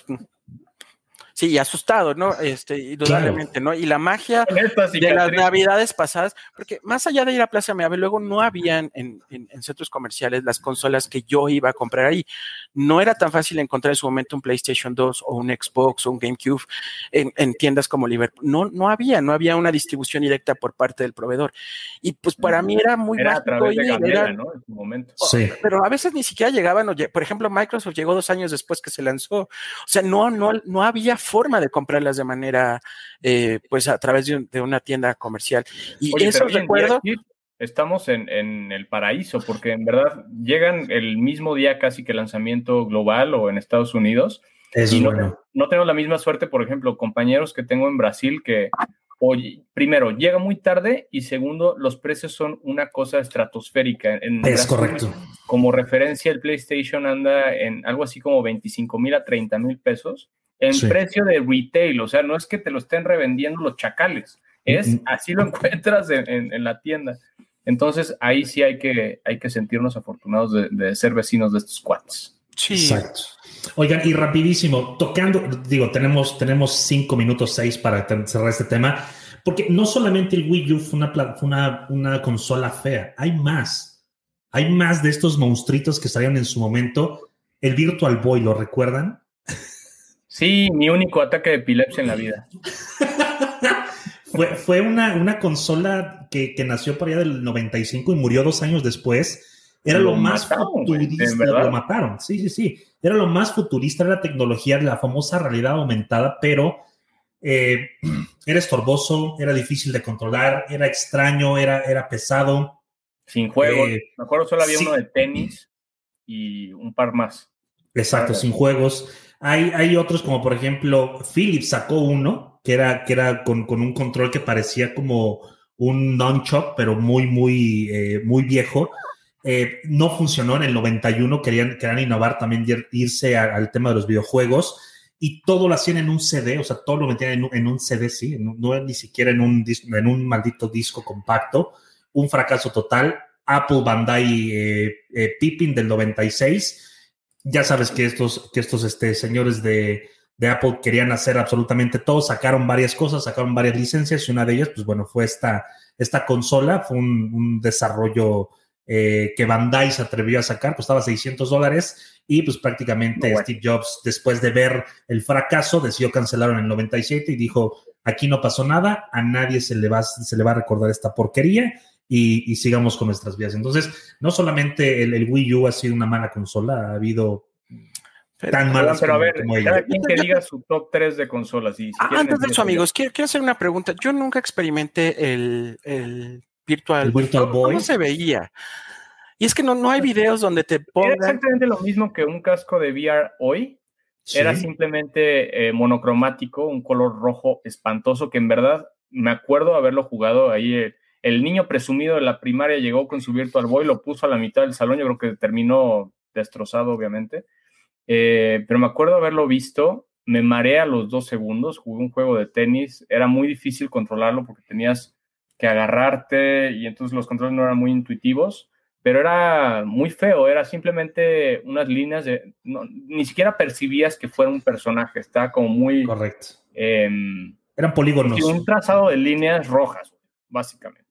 Sí, y asustado, ¿no? Este, indudablemente, ¿no? Y la magia de las navidades pasadas, porque más allá de ir a Plaza Meave, luego no habían en, centros comerciales las consolas que yo iba a comprar ahí. No era tan fácil encontrar en su momento un PlayStation 2 o un Xbox o un GameCube en, tiendas como Liverpool. No, no había, no había una distribución directa por parte del proveedor. Y pues para mí era muy era mágico. era, ¿no? En su momento. Sí. Pero a veces ni siquiera llegaban, por ejemplo, Microsoft llegó dos años después que se lanzó. O sea, no, no, no había forma de comprarlas de manera, eh, pues a través de, una tienda comercial. Y eso recuerdo... Estamos en, en, el paraíso, porque en verdad llegan el mismo día casi que lanzamiento global o en Estados Unidos. y no, no tengo la misma suerte, por ejemplo, compañeros que tengo en Brasil que Oye, primero, llega muy tarde y segundo, los precios son una cosa estratosférica. En es correcto. Como referencia, el PlayStation anda en algo así como 25 mil a 30 mil pesos en precio de retail, o sea, no es que te lo estén revendiendo los chacales, es así lo encuentras en, la tienda. Entonces, ahí sí hay que, hay que sentirnos afortunados de, ser vecinos de estos cuates. Sí. Exacto. Oigan, y rapidísimo, tocando, digo, tenemos, tenemos cinco minutos, seis para cerrar este tema, porque no solamente el Wii U fue una, una, una consola fea, hay más. Hay más de estos monstruitos que salieron en su momento. El Virtual Boy, ¿lo recuerdan? Sí, mi único ataque de epilepsia en la vida. fue, fue una, una consola que, nació por allá del 95 y murió dos años después. Era lo, más futurista. Lo mataron, sí, sí, sí. Era lo más futurista de la tecnología, la famosa realidad aumentada, pero eh, era estorboso, era difícil de controlar, era extraño, era, era pesado. Sin juegos. Eh, Me acuerdo solo había uno de tenis y un par más. Exacto, sin juegos. Hay, otros como por ejemplo Philips sacó uno que era, que era con, un control que parecía como un nunchuck, pero muy, muy, eh, muy viejo. Eh, no funcionó en el 91, querían, querían innovar también, irse al tema de los videojuegos y todo lo hacían en un CD, o sea, todo lo metían en, un CD, sí, no, ni siquiera en un, en un maldito disco compacto. Un fracaso total. Apple Bandai eh, Pippin del 96 ya sabes que estos, que estos este, señores de, Apple querían hacer absolutamente todo, sacaron varias cosas, sacaron varias licencias y una de ellas, pues bueno, fue esta, esta consola, fue un, desarrollo eh, que Bandai se atrevió a sacar, costaba 600 dólares y pues prácticamente Steve Jobs, después de ver el fracaso, decidió cancelarlo en el 97 y dijo, aquí no pasó nada, a nadie se le va, se le va a recordar esta porquería y, sigamos con nuestras vidas. Entonces, no solamente el, Wii U ha sido una mala consola, ha habido tan malas Pero a ver, cada quien que diga su top 3 de consolas. Y ah, Antes de eso, amigos, quiero, hacer una pregunta. Yo nunca experimenté el, el Virtual, Virtual Boy. ¿Cómo se veía? Y es que no, no hay videos donde te pongan... Era exactamente lo mismo que un casco de VR hoy. Era simplemente eh, monocromático, un color rojo espantoso que en verdad me acuerdo haberlo jugado ahí eh, el niño presumido de la primaria llegó con su Virtual Boy, lo puso a la mitad del salón, yo creo que terminó destrozado, obviamente. Eh, pero me acuerdo haberlo visto, me mareé a los dos segundos, jugué un juego de tenis, era muy difícil controlarlo porque tenías que agarrarte y entonces los controles no eran muy intuitivos. pero era muy feo, era simplemente unas líneas de, ni siquiera percibías que fuera un personaje, estaba como muy... Correcto. Em, Eran polígonos. Un trazado de líneas rojas, básicamente.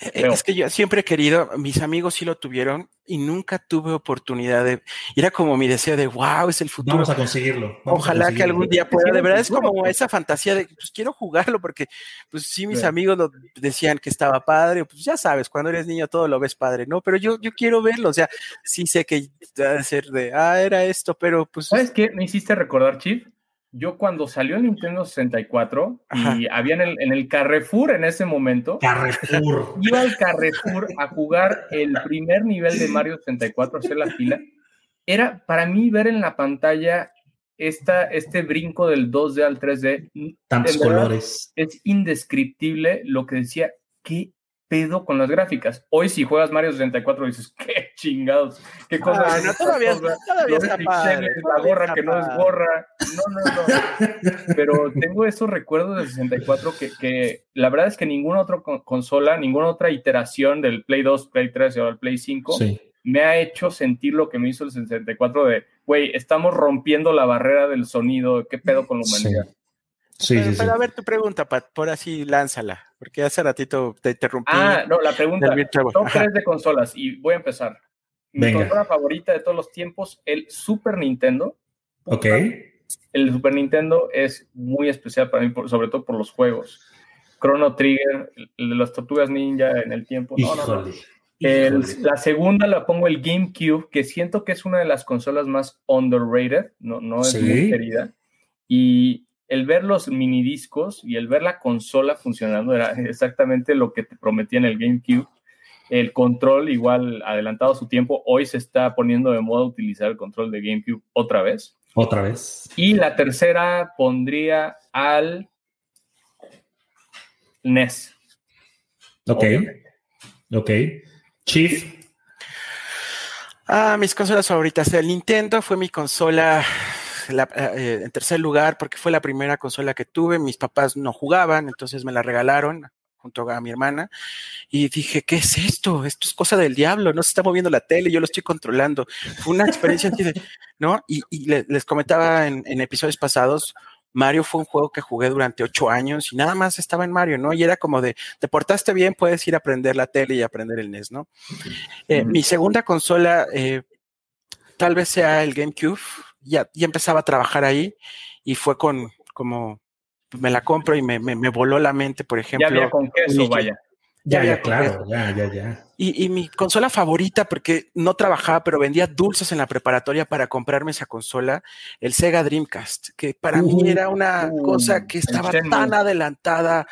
Eh, es que yo siempre he querido, mis amigos sí lo tuvieron y nunca tuve oportunidad de. Era como mi deseo de wow, es el futuro. Vamos a conseguirlo. Ojalá que algún día pueda. De verdad es como esa fantasía de pues quiero jugarlo porque, pues sí, mis amigos lo decían que estaba padre. Pues ya sabes, cuando eres niño todo lo ves padre, ¿no? Pero yo, yo quiero verlo. O sea, sí sé que debe ser de ah, era esto, pero pues. ¿Sabes qué? Me hiciste recordar, Chief yo cuando salió el Nintendo 64 y había en el, Carrefour en ese momento, Carrefour. iba al Carrefour a jugar el primer nivel de Mario 64, hacer la fila, era para mí ver en la pantalla esta, este brinco del 2D al 3D. Tantos colores. Es indescriptible lo que decía, qué pedo con las gráficas. Hoy si juegas Mario 64 dices, qué chingados, qué cosa. Ah, no, todavía, todavía está padre, La gorra que no es gorra. No, no, no. Pero tengo esos recuerdos del 64 que, que la verdad es que ninguna otra consola, ninguna otra iteración del Play 2, Play 3 o el Play 5 me ha hecho sentir lo que me hizo el 64 de, güey, estamos rompiendo la barrera del sonido, qué pedo con la humanidad. Sí, pero, sí, a ver tu pregunta, Pat, por así lánzala, porque hace ratito te interrumpí. Ah, no, la pregunta, son tres de consolas y voy a empezar. Mi consola favorita de todos los tiempos, el Super Nintendo. Ok. El Super Nintendo es muy especial para mí, sobre todo por los juegos. Chrono Trigger, el de las tortugas ninja en el tiempo. No, no, la segunda la pongo el GameCube, que siento que es una de las consolas más underrated, no, no es muy querida. Y el ver los minidiscos y el ver la consola funcionando era exactamente lo que te prometía en el GameCube. El control, igual adelantado su tiempo, hoy se está poniendo de moda utilizar el control de GameCube otra vez. Otra vez. Y la tercera pondría al NES. Ok. Ok. Chief. Ah, mis consolas favoritas. El Nintendo fue mi consola eh, en tercer lugar porque fue la primera consola que tuve. Mis papás no jugaban, entonces me la regalaron junto a mi hermana y dije, ¿qué es esto? Esto es cosa del diablo, no se está moviendo la tele, yo lo estoy controlando. Fue una experiencia así de, ¿no? Y, les comentaba en, episodios pasados, Mario fue un juego que jugué durante ocho años y nada más estaba en Mario, ¿no? Y era como de, te portaste bien, puedes ir a aprender la tele y aprender el NES, ¿no? Eh, mi segunda consola, eh, tal vez sea el GameCube, ya, ya empezaba a trabajar ahí y fue con como me la compro y me, me, voló la mente, por ejemplo. Ya había con queso, vaya. Ya, ya, claro, ya, ya, ya. Y, y, mi consola favorita, porque no trabajaba, pero vendía dulces en la preparatoria para comprarme esa consola, el Sega Dreamcast, que para mí era una cosa que estaba tan adelantada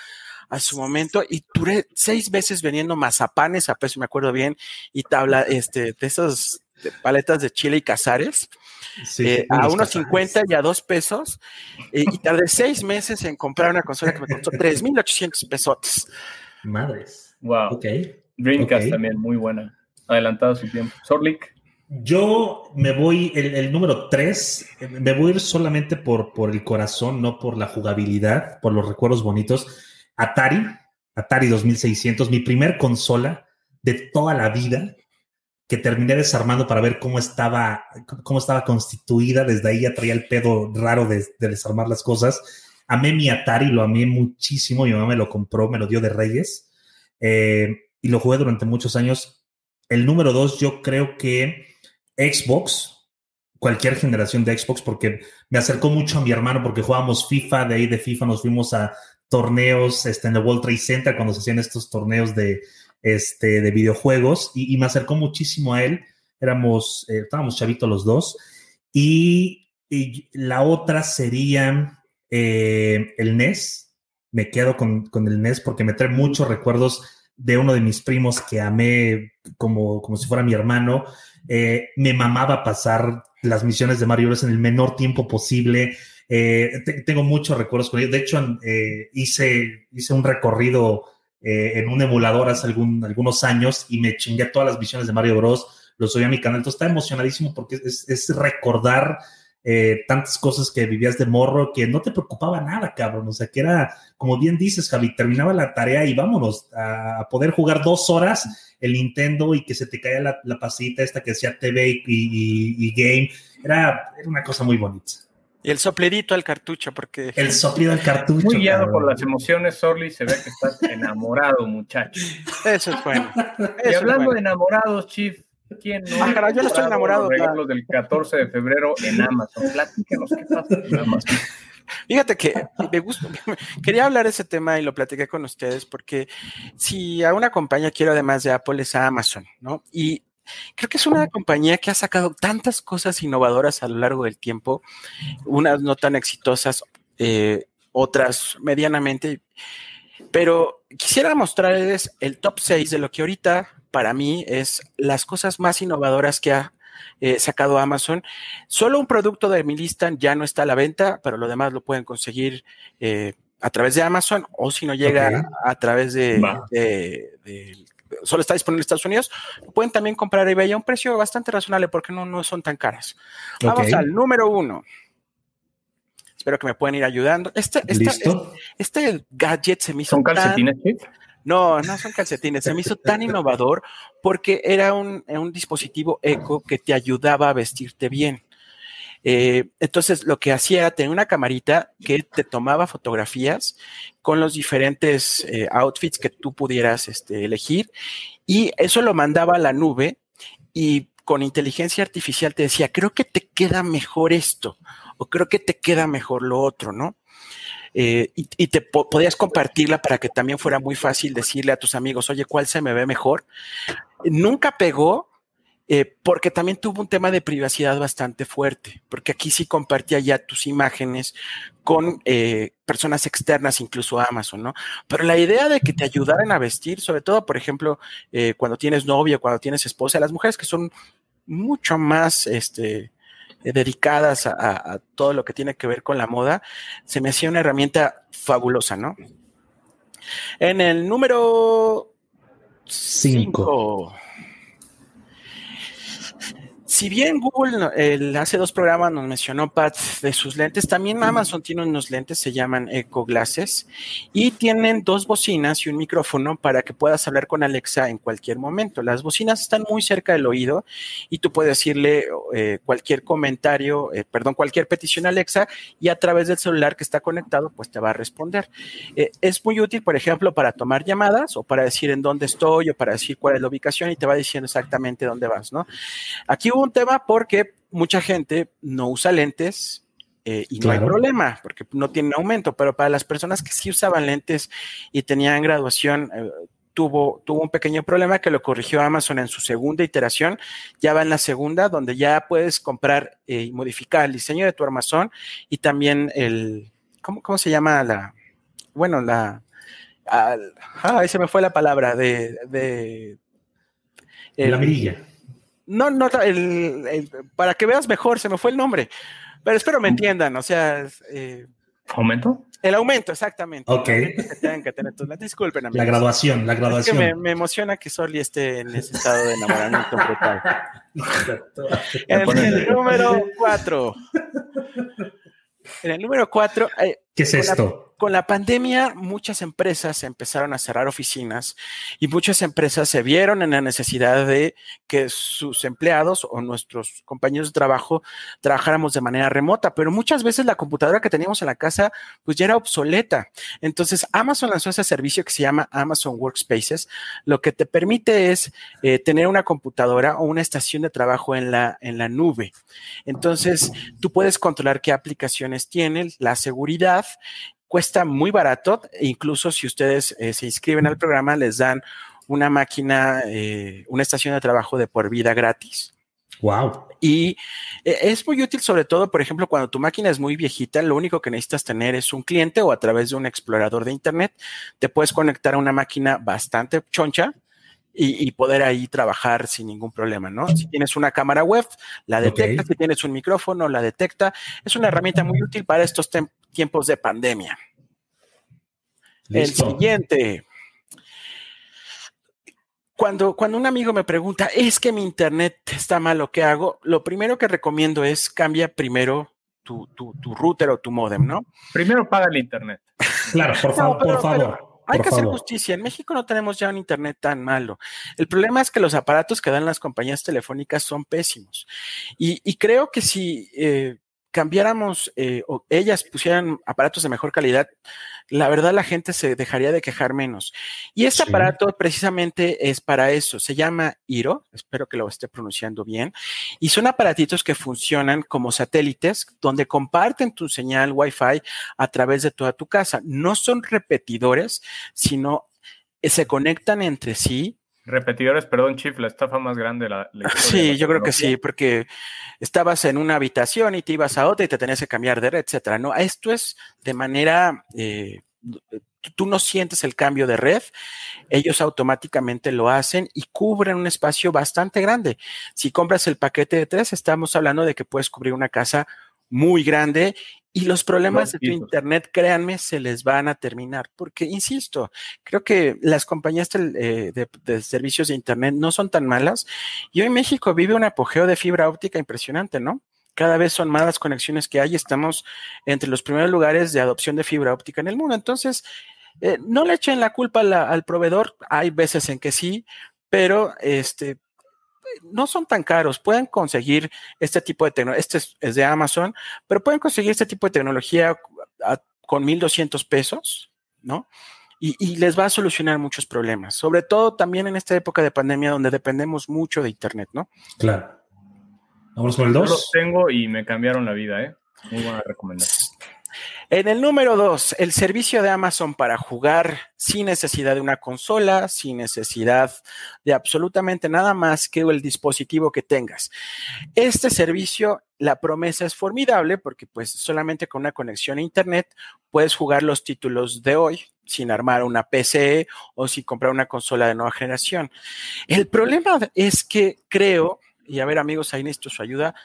a su momento y duré seis veces vendiendo mazapanes a peso, me acuerdo bien, y tabla, este, de esos paletas de chile y cazares. Eh, a unos 50 y a dos pesos. Eh, y tardé seis meses en comprar una consola que me costó 3,800 pesos. Madres. Wow. Ok. Dreamcast también, muy buena. Adelantado su tiempo. Sorlik. Yo me voy, el, número 3, me voy a ir solamente por, por el corazón, no por la jugabilidad, por los recuerdos bonitos. Atari, Atari 2600, mi primer consola de toda la vida que terminé desarmando para ver cómo estaba, cómo estaba constituida. Desde ahí ya traía el pedo raro de, desarmar las cosas. Amé mi Atari, lo amé muchísimo. Mi mamá me lo compró, me lo dio de Reyes eh, y lo jugué durante muchos años. El número dos, yo creo que Xbox, cualquier generación de Xbox, porque me acercó mucho a mi hermano porque jugábamos FIFA, de ahí de FIFA nos fuimos a torneos este, en el World Trade Center cuando se hacían estos torneos de, este, de videojuegos y, me acercó muchísimo a él. Éramos, eh, estábamos chavitos los dos. Y, la otra sería eh, el NES. Me quedo con, con, el NES porque me trae muchos recuerdos de uno de mis primos que amé como, como si fuera mi hermano. Eh, me mamaba pasar las misiones de Mario Bros. en el menor tiempo posible. tengo muchos recuerdos con ellos. De hecho, hice, hice un recorrido eh, en un emulador hace algún, algunos años y me chingué todas las visiones de Mario Bros. Lo subí a mi canal. Entonces está emocionadísimo porque es, recordar eh, tantas cosas que vivías de morro que no te preocupaba nada, cabrón. O sea, que era, como bien dices, Javi, terminaba la tarea y vámonos a, poder jugar dos horas el Nintendo y que se te caía la, la pasita esta que decía TV y, Game. Era, era una cosa muy bonita. Y el soplidito al cartucho, porque. El soplido al cartucho. Muy guiado por las emociones, Sorly, se ve que estás enamorado, muchacho. Eso es bueno. y hablando de enamorados, Chief, ¿quién no? Ah, yo no estoy enamorado. Los regalos del 14 de febrero en Amazon. Platícanos qué pasa en Amazon. Fíjate que me gusta, quería hablar de ese tema y lo platiqué con ustedes porque si a una compañía quiero además de Apple es a Amazon, ¿no? Y creo que es una compañía que ha sacado tantas cosas innovadoras a lo largo del tiempo, unas no tan exitosas, eh, otras medianamente, pero quisiera mostrarles el top 6 de lo que ahorita para mí es las cosas más innovadoras que ha eh, sacado Amazon. Solo un producto de mi lista ya no está a la venta, pero lo demás lo pueden conseguir eh, a través de Amazon o si no llega a, través de, solo está disponible en Estados Unidos, pueden también comprar eBay a un precio bastante razonable porque no, no son tan caras. Vamos al número uno. Espero que me puedan ir ayudando. Este, este, este, gadget se me hizo. ¿Son calcetines? No, no son calcetines. Se me hizo tan innovador porque era un, dispositivo eco que te ayudaba a vestirte bien. Eh, entonces, lo que hacía era tener una camarita que te tomaba fotografías con los diferentes eh, outfits que tú pudieras este, elegir y eso lo mandaba a la nube y con inteligencia artificial te decía, creo que te queda mejor esto o creo que te queda mejor lo otro, ¿no? Eh, y, te podías compartirla para que también fuera muy fácil decirle a tus amigos, oye, ¿cuál se me ve mejor? Nunca pegó eh, porque también tuvo un tema de privacidad bastante fuerte, porque aquí sí compartía ya tus imágenes con eh, personas externas, incluso Amazon, ¿no? Pero la idea de que te ayudaran a vestir, sobre todo, por ejemplo, cuando tienes novia, cuando tienes esposa, las mujeres que son mucho más, este, eh, dedicadas a, todo lo que tiene que ver con la moda, se me hacía una herramienta fabulosa, ¿no? En el número 5. Si bien Google hace dos programas nos mencionó Pat de sus lentes, también Amazon tiene unos lentes, se llaman Eco Glasses, y tienen dos bocinas y un micrófono para que puedas hablar con Alexa en cualquier momento. Las bocinas están muy cerca del oído y tú puedes decirle eh, cualquier comentario, eh, perdón, cualquier petición a Alexa y a través del celular que está conectado, pues te va a responder. Eh, es muy útil, por ejemplo, para tomar llamadas o para decir en dónde estoy o para decir cuál es la ubicación y te va diciendo exactamente dónde vas, ¿no? Aquí un tema porque mucha gente no usa lentes eh, y no hay problema porque no tienen aumento, pero para las personas que sí usaban lentes y tenían graduación, eh, tuvo, tuvo un pequeño problema que lo corrigió Amazon en su segunda iteración. Ya va en la segunda, donde ya puedes comprar eh, y modificar el diseño de tu armazón y también el, ¿cómo, cómo se llama la? Bueno, la... ah, ahí se me fue la palabra de... de la mirilla no, no, el, para que veas mejor, se me fue el nombre. Pero espero me entiendan, o sea. Eh, ¿Aumento? El aumento, exactamente. Ok. Disculpen, La graduación, la graduación. Es que me, emociona que Soli esté en ese estado de enamoramiento brutal. en el número cuatro. En el número cuatro. Eh, ¿Qué es esto? Con la pandemia, muchas empresas empezaron a cerrar oficinas y muchas empresas se vieron en la necesidad de que sus empleados o nuestros compañeros de trabajo trabajáramos de manera remota, pero muchas veces la computadora que teníamos en la casa pues ya era obsoleta. Entonces, Amazon lanzó ese servicio que se llama Amazon Workspaces, lo que te permite es eh, tener una computadora o una estación de trabajo en la, en la nube. Entonces, tú puedes controlar qué aplicaciones tienen, la seguridad cuesta muy barato, e incluso si ustedes eh, se inscriben al programa, les dan una máquina, eh, una estación de trabajo de por vida gratis. Wow. Y eh, es muy útil, sobre todo, por ejemplo, cuando tu máquina es muy viejita, lo único que necesitas tener es un cliente o a través de un explorador de Internet, te puedes conectar a una máquina bastante choncha. Y, poder ahí trabajar sin ningún problema, ¿no? Si tienes una cámara web, la detecta, si tienes un micrófono, la detecta. Es una herramienta muy útil para estos tiempos de pandemia. El siguiente. Cuando, cuando un amigo me pregunta, es que mi internet está mal, ¿lo que hago? Lo primero que recomiendo es cambia primero tu, router o tu modem, ¿no? Primero paga el internet. Claro, por, favor, por favor. hay que hacer justicia. En México no tenemos ya un Internet tan malo. El problema es que los aparatos que dan las compañías telefónicas son pésimos. Y, creo que si eh, cambiáramos eh, o ellas pusieran aparatos de mejor calidad, la verdad la gente se dejaría de quejar menos. Y este aparato precisamente es para eso. Se llama Iro, espero que lo esté pronunciando bien. Y son aparatitos que funcionan como satélites donde comparten tu señal Wi-Fi a través de toda tu casa. No son repetidores, sino se conectan entre sí Repetidores, perdón, Chief, la estafa más grande. La, sí, yo creo que sí, porque estabas en una habitación y te ibas a otra y te tenías que cambiar de red, etcétera. No, esto es de manera, eh, tú no sientes el cambio de red, ellos automáticamente lo hacen y cubren un espacio bastante grande. Si compras el paquete de tres, estamos hablando de que puedes cubrir una casa muy grande y los problemas de tu Internet, créanme, se les van a terminar, porque, insisto, creo que las compañías eh, de, servicios de Internet no son tan malas y hoy México vive un apogeo de fibra óptica impresionante, ¿no? Cada vez son más las conexiones que hay, estamos entre los primeros lugares de adopción de fibra óptica en el mundo. Entonces, eh, no le echen la culpa al proveedor, hay veces en que sí, pero este, no son tan caros, pueden conseguir este tipo de tecnología, este es, de Amazon, pero pueden conseguir este tipo de tecnología con 1.200 pesos, ¿no? Y, les va a solucionar muchos problemas, sobre todo también en esta época de pandemia donde dependemos mucho de Internet, ¿no? Claro. Vamos con el 2. los tengo y me cambiaron la vida, ¿eh? Muy buena recomendación. En el número dos, el servicio de Amazon para jugar sin necesidad de una consola, sin necesidad de absolutamente nada más que el dispositivo que tengas. Este servicio, la promesa es formidable porque pues solamente con una conexión a Internet puedes jugar los títulos de hoy sin armar una PC o sin comprar una consola de nueva generación. El problema es que creo, y a ver amigos, ahí necesito su ayuda,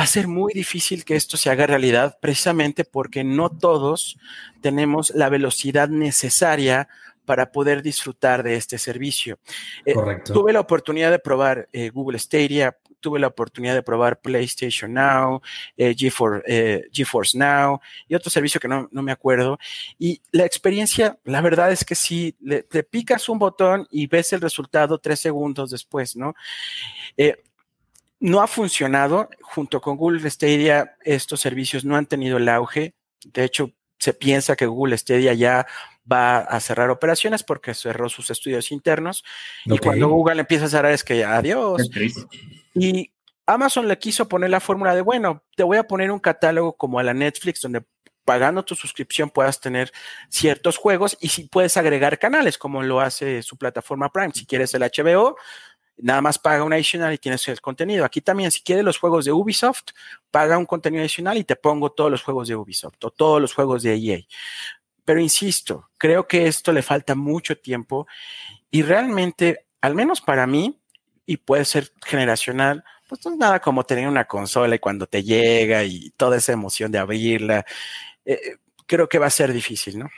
va a ser muy difícil que esto se haga realidad precisamente porque no todos tenemos la velocidad necesaria para poder disfrutar de este servicio. Eh, tuve la oportunidad de probar eh, Google Stadia, tuve la oportunidad de probar PlayStation Now, eh, GeForce, Now y otro servicio que no, me acuerdo. Y la experiencia, la verdad es que sí, le, picas un botón y ves el resultado tres segundos después, ¿no? No ha funcionado. Junto con Google Stadia, estos servicios no han tenido el auge. De hecho, se piensa que Google Stadia ya va a cerrar operaciones porque cerró sus estudios internos. Y cuando Google empieza a cerrar es que adiós. Y Amazon le quiso poner la fórmula de, bueno, te voy a poner un catálogo como a la Netflix donde pagando tu suscripción puedas tener ciertos juegos y si puedes agregar canales como lo hace su plataforma Prime. Si quieres el HBO, nada más paga un adicional y tienes el contenido. Aquí también, si quieres los juegos de Ubisoft, paga un contenido adicional y te pongo todos los juegos de Ubisoft o todos los juegos de EA. Pero insisto, creo que esto le falta mucho tiempo y realmente, al menos para mí, y puede ser generacional, pues no es nada como tener una consola y cuando te llega y toda esa emoción de abrirla, eh, creo que va a ser difícil, ¿no?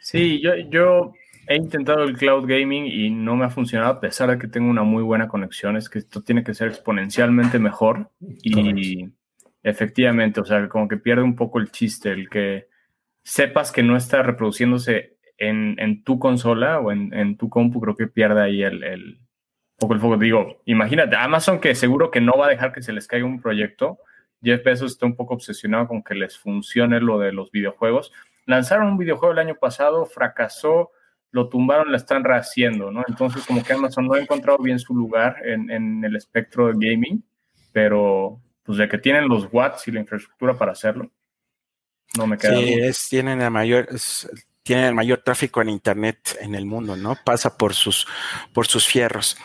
Sí, yo, yo He intentado el cloud gaming y no me ha funcionado a pesar de que tengo una muy buena conexión. Es que esto tiene que ser exponencialmente mejor y efectivamente, o sea, como que pierde un poco el chiste, el que sepas que no está reproduciéndose en, tu consola o en, tu compu, creo que pierde ahí el, el, poco el foco. Digo, imagínate, Amazon que seguro que no va a dejar que se les caiga un proyecto. Jeff Bezos está un poco obsesionado con que les funcione lo de los videojuegos. Lanzaron un videojuego el año pasado, fracasó lo tumbaron, la están rehaciendo, ¿no? Entonces, como que Amazon no ha encontrado bien su lugar en, el espectro de gaming, pero pues de que tienen los watts y la infraestructura para hacerlo, no me queda. Sí, es, tienen, el mayor, tienen el mayor tráfico en Internet en el mundo, ¿no? Pasa por sus, por sus fierros.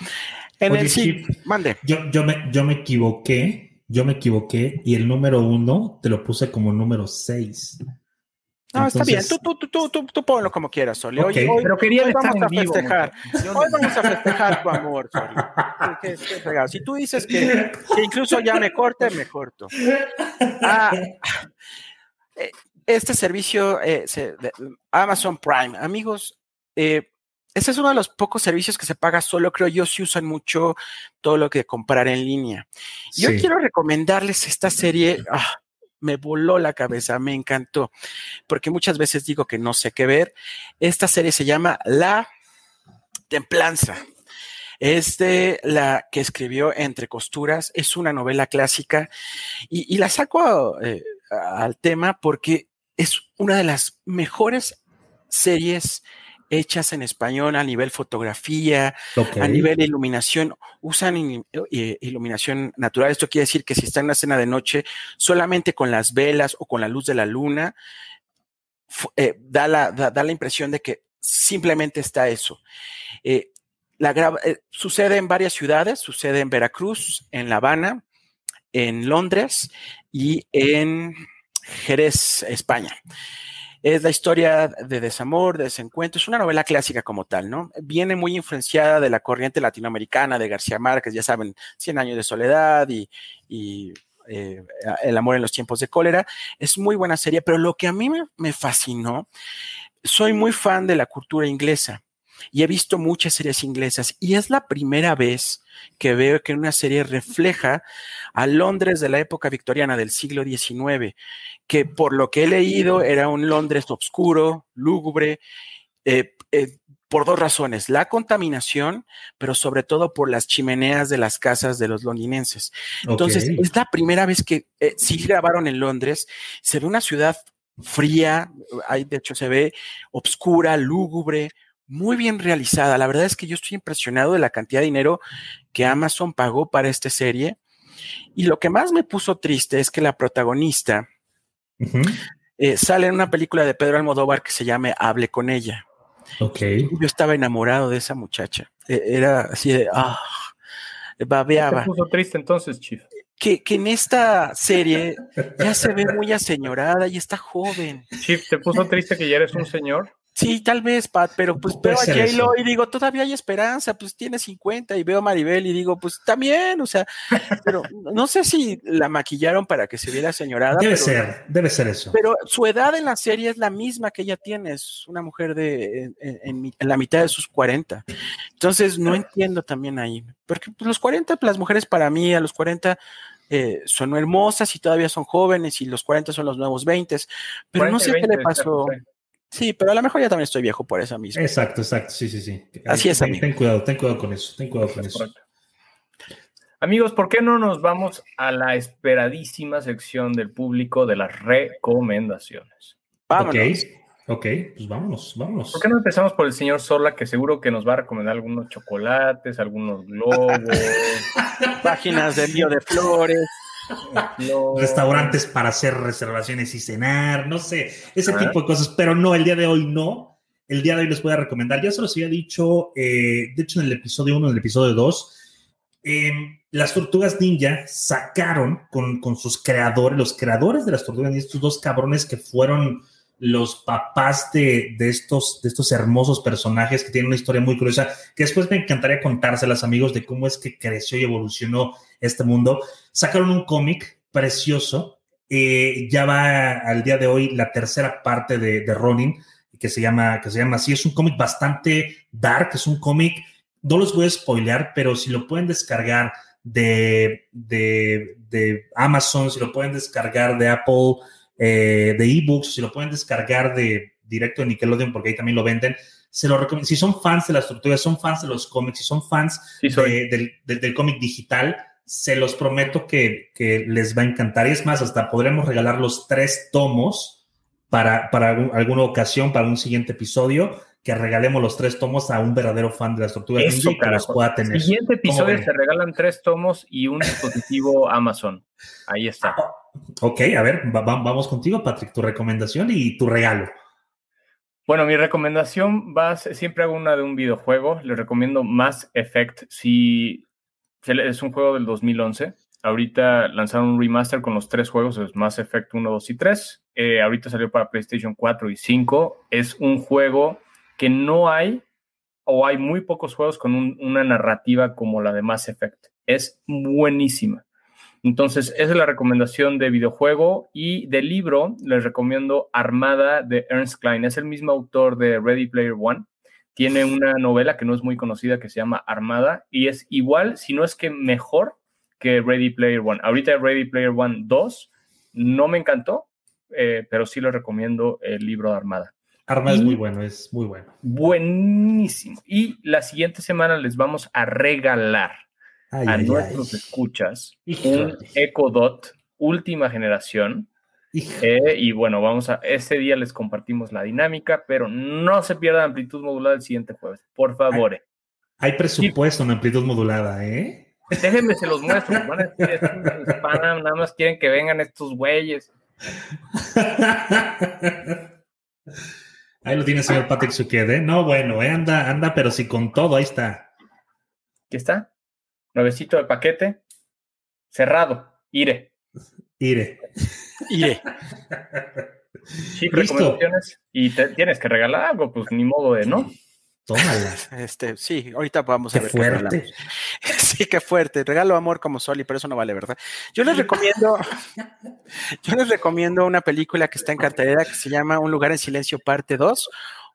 En el sí, mande. Yo, yo, me, yo me equivoqué, yo me equivoqué y el número uno te lo puse como número seis. No, está bien. Tú, tú, tú, tú, tú ponlo como quieras, Soli. Hoy, pero hoy vamos a festejar. Hoy vamos a festejar tu amor, Soli. si tú dices que, que, incluso ya me corte, me corto. Ah, eh, este servicio, eh, Amazon Prime, amigos, eh, ese es uno de los pocos servicios que se paga solo, creo yo, si usan mucho todo lo que comprar en línea. Yo quiero recomendarles esta serie. Ah, me voló la cabeza, me encantó, porque muchas veces digo que no sé qué ver. Esta serie se llama La Templanza. Es de la que escribió Entre Costuras, es una novela clásica y, la saco eh, al tema porque es una de las mejores series hechas en español a nivel fotografía, a nivel iluminación, usan eh, iluminación natural. Esto quiere decir que si está en una escena de noche, solamente con las velas o con la luz de la luna, eh, da, la, da, la, impresión de que simplemente está eso. Eh, la sucede en varias ciudades, sucede en Veracruz, en La Habana, en Londres y en Jerez, España. Es la historia de desamor, de desencuentro. Es una novela clásica como tal, ¿no? Viene muy influenciada de la corriente latinoamericana de García Márquez, ya saben, Cien años de soledad y, eh, El amor en los tiempos de cólera. Es muy buena serie, pero lo que a mí me fascinó, soy muy fan de la cultura inglesa y he visto muchas series inglesas y es la primera vez que veo que una serie refleja a Londres de la época victoriana del siglo XIX, que por lo que he leído era un Londres oscuro, lúgubre, eh, eh, por dos razones, la contaminación, pero sobre todo por las chimeneas de las casas de los londinenses. Entonces, es la primera vez que eh, sí grabaron en Londres, se ve una ciudad fría, hay, de hecho se ve obscura, lúgubre, muy bien realizada. La verdad es que yo estoy impresionado de la cantidad de dinero que Amazon pagó para esta serie. Y lo que más me puso triste es que la protagonista eh, sale en una película de Pedro Almodóvar que se llama Hable con ella. Ok. Yo estaba enamorado de esa muchacha. E, era así de, ah, babeaba. ¿Qué puso triste entonces, Chief? Que, que, en esta serie ya se ve muy aseñorada y está joven. Chief, ¿te puso triste que ya eres un señor? Sí, tal vez, Pat, pero pues veo a J-Lo y digo, todavía hay esperanza, pues tiene 50 y veo a Maribel y digo, pues también, o sea, pero no sé si la maquillaron para que se viera señorada. Debe ser, debe ser eso. Pero su edad en la serie es la misma que ella tiene, es una mujer de en, la mitad de sus 40. Entonces, no entiendo también ahí, porque pues, los 40, pues, las mujeres para mí a los 40 eh, son hermosas y todavía son jóvenes y los 40 son los nuevos 20, pero no sé qué le pasó. Sí, pero a lo mejor ya también estoy viejo por eso mismo. Exacto, exacto, sí, sí, sí. Así es. Ten, ten, cuidado, ten cuidado con eso, ten cuidado con eso. Amigos, ¿por qué no nos vamos a la esperadísima sección del público de las recomendaciones? Vámonos. Ok, pues vámonos, vámonos. ¿Por qué no empezamos por el señor Sola, que seguro que nos va a recomendar algunos chocolates, algunos globos, páginas de envío de flores? Restaurantes para hacer reservaciones y cenar, no sé, ese tipo de cosas, pero no, el día de hoy no. El día de hoy les voy a recomendar, ya se los había dicho, eh, de hecho en el episodio 1, en el episodio 2, em, las tortugas ninja sacaron con, con, sus creadores, los creadores de las tortugas ninja, estos dos cabrones que fueron los papás de, de, estos, de estos hermosos personajes que tienen una historia muy curiosa, que después me encantaría contárselas, amigos, de cómo es que creció y evolucionó este mundo. Sacaron un cómic precioso, eh, ya va al día de hoy la tercera parte de, de Ronin, que se llama, que se llama así, es un cómic bastante dark, es un cómic, no los voy a spoilear, pero si lo pueden descargar de, de, de Amazon, si lo pueden descargar de Apple, eh, de ebooks, si lo pueden descargar de directo de Nickelodeon, porque ahí también lo venden. Se lo recomiendo. Si son fans de las tortugas, son fans de los cómics, si son fans del, cómic digital, se los prometo que, les va a encantar. Y es más, hasta podremos regalar los tres tomos para, para alguna ocasión, para un siguiente episodio, que regalemos los tres tomos a un verdadero fan de las tortugas Eso, que los pueda tener. Siguiente episodio se regalan tres tomos y un dispositivo Amazon. Ahí está. Ah, Ok, a ver, vamos contigo, Patrick, tu recomendación y tu regalo. Bueno, mi recomendación va, siempre hago una de un videojuego. Les recomiendo Mass Effect. Si es un juego del 2011, ahorita lanzaron un remaster con los tres juegos, es Mass Effect 1, 2 y 3. Eh, ahorita salió para PlayStation 4 y 5. Es un juego que no hay o hay muy pocos juegos con una narrativa como la de Mass Effect. Es buenísima. Entonces, esa es la recomendación de videojuego y de libro. Les recomiendo Armada de Ernst Klein. Es el mismo autor de Ready Player One. Tiene una novela que no es muy conocida que se llama Armada y es igual, si no es que mejor que Ready Player One. Ahorita Ready Player One 2 no me encantó, eh, pero sí les recomiendo el libro de Armada. Armada es muy bueno, es muy bueno. Buenísimo. Y la siguiente semana les vamos a regalar a nuestros escuchas un Echo Dot última generación. Eh, y bueno, vamos a, ese día les compartimos la dinámica, pero no se pierdan amplitud modulada el siguiente jueves, por favor. Hay, presupuesto en amplitud modulada, ¿eh? Déjenme se los muestro, nada más quieren que vengan estos güeyes. Ahí lo tiene el señor Patrick Suqued, ¿eh? No, bueno, ¿eh? anda, anda, pero sí con todo, ahí está. ¿Qué está? Nuevecito de paquete, cerrado, ire. Ire. Ire. Sí, recomendaciones. Y tienes que regalar algo, pues ni modo de, ¿no? Tómala. Este, sí, ahorita vamos a ver. Fuerte. sí, qué fuerte. Regalo amor como Soli, pero eso no vale, ¿verdad? Yo les recomiendo, yo les recomiendo una película que está en cartelera que se llama Un lugar en silencio, parte 2,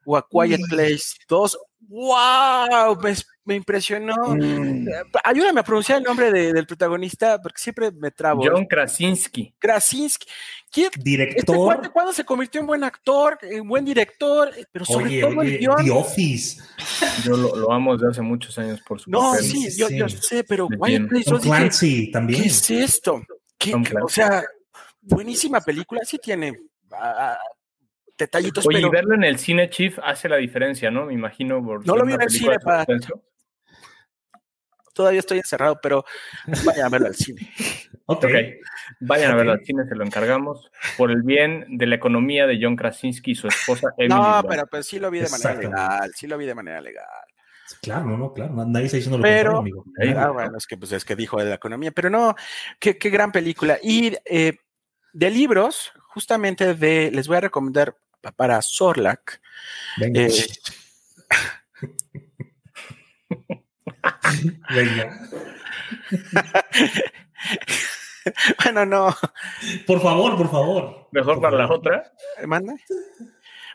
o A Quiet Place 2. ¡Wow! Me, impresionó. Mm. Ayúdame a pronunciar el nombre del protagonista, porque siempre me trabo. John Krasinski. Krasinski. Director. Este cuando se convirtió en buen actor, en buen director, pero sobre todo el The Office. Yo lo, amo desde hace muchos años por su No, sí, yo, yo, sé, pero Place. también. ¿Qué es esto? o sea, buenísima película, sí tiene detallitos. Oye, verlo en el cine, Chief, hace la diferencia, ¿no? Me imagino. no lo vi en el cine, para... Todavía estoy encerrado, pero vayan a verlo al cine. ok. Vayan a verlo al cine, se lo encargamos. Por el bien de la economía de John Krasinski y su esposa Emily. No, pero, pero sí lo vi de manera legal. Sí lo vi de manera legal. Claro, no, no, claro, nadie está diciendo lo pero, amigo. Ah, bueno, es que, pues, es que dijo de la economía, pero no, qué, qué gran película. Y eh, de libros, justamente de, les voy a recomendar para Sorlac. Eh, Venga. bueno, no. Por favor, por favor. Mejor para la otra. Manda.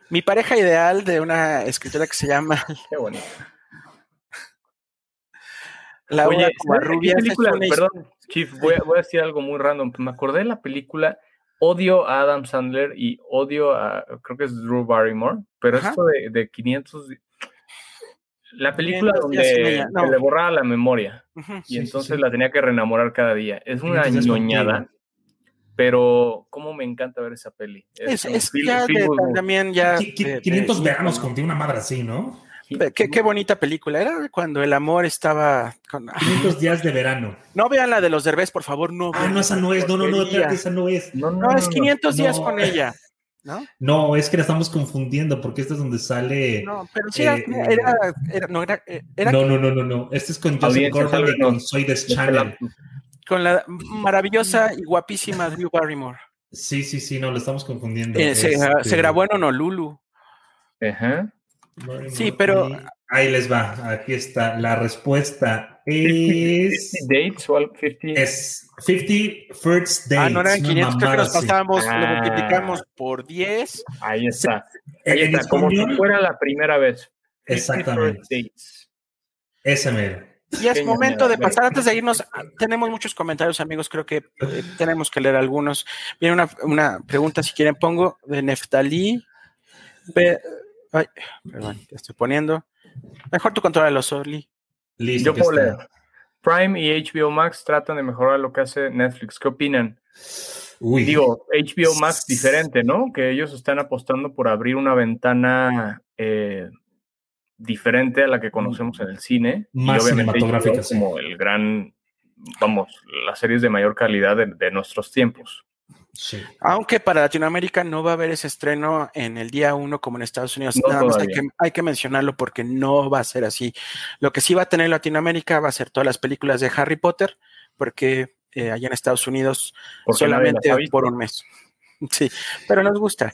Mi pareja ideal de una escritora que se llama. Qué bonito. Laura Oye, Rubia. Perdón, Chief, voy a, voy a decir algo muy random. Me acordé de la película odio a Adam Sandler y odio a, creo que es Drew Barrymore, pero esto de, de, 500, la película donde le borraba la memoria y entonces la tenía que reenamorar cada día. Es una ñoñada, pero cómo me encanta ver esa peli. Es, ya también ya... 500 veranos contigo una madre así, ¿no? Qué, bonita película. Era cuando el amor estaba. Con... 500 días de verano. No vean la de los Derbez, por favor. No. Ah, no, esa no es. No, no, no, esa no es. No, no, es 500 días con ella. ¿No? No, es que la estamos confundiendo porque esta es donde sale. No, pero sí, era, era, no, era, no, no, no, no, no. Este es con Joseph Gordon y con Soy de Channel. Con la maravillosa y guapísima Drew Barrymore. Sí, sí, sí, no, lo estamos confundiendo. Eh, se, se, este grabó en Honolulu. Ajá. Sí, pero. Ahí les va, aquí está. La respuesta es. 50 dates o 50. Es 50 first dates. Ah, no eran 500, creo que nos pasamos, lo ah. multiplicamos por 10. Ahí está. Ahí está, como si fuera la primera vez. Exactamente. Ese mero. Y es momento de pasar, antes de irnos, tenemos muchos comentarios, amigos, creo que eh, tenemos que leer algunos. Viene una, una, pregunta, si quieren, pongo, de Neftalí. Ay, perdón, te estoy poniendo. Mejor tú los Orly. Listo. Yo puedo leer. Prime y HBO Max tratan de mejorar lo que hace Netflix. ¿Qué opinan? Uy. Digo, HBO Max diferente, ¿no? Que ellos están apostando por abrir una ventana eh, diferente a la que conocemos en el cine. Más cinematográfica. Como el gran, vamos, las series de mayor calidad de nuestros tiempos. Aunque para Latinoamérica no va a haber ese estreno en el día uno como en Estados Unidos. Nada más hay que, mencionarlo porque no va a ser así. Lo que sí va a tener Latinoamérica va a ser todas las películas de Harry Potter, porque eh, allá en Estados Unidos solamente por un mes. Sí, pero nos gusta.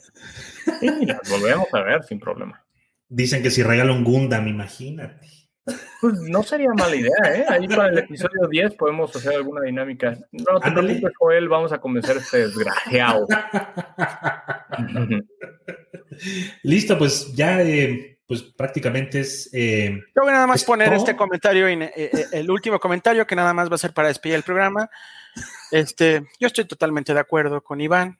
Sí, las volvemos a ver sin problema. Dicen que si regalo un Gundam, imagínate. Pues no sería mala idea, ¿eh? Ahí para el episodio 10 podemos hacer alguna dinámica. No te preocupes, Joel, vamos a convencer a este desgraciado. Listo, pues ya eh, pues prácticamente es... Eh, Yo voy nada más poner este comentario, eh, el último comentario que nada más va a ser para despedir el programa. Este, yo estoy totalmente de acuerdo con Iván.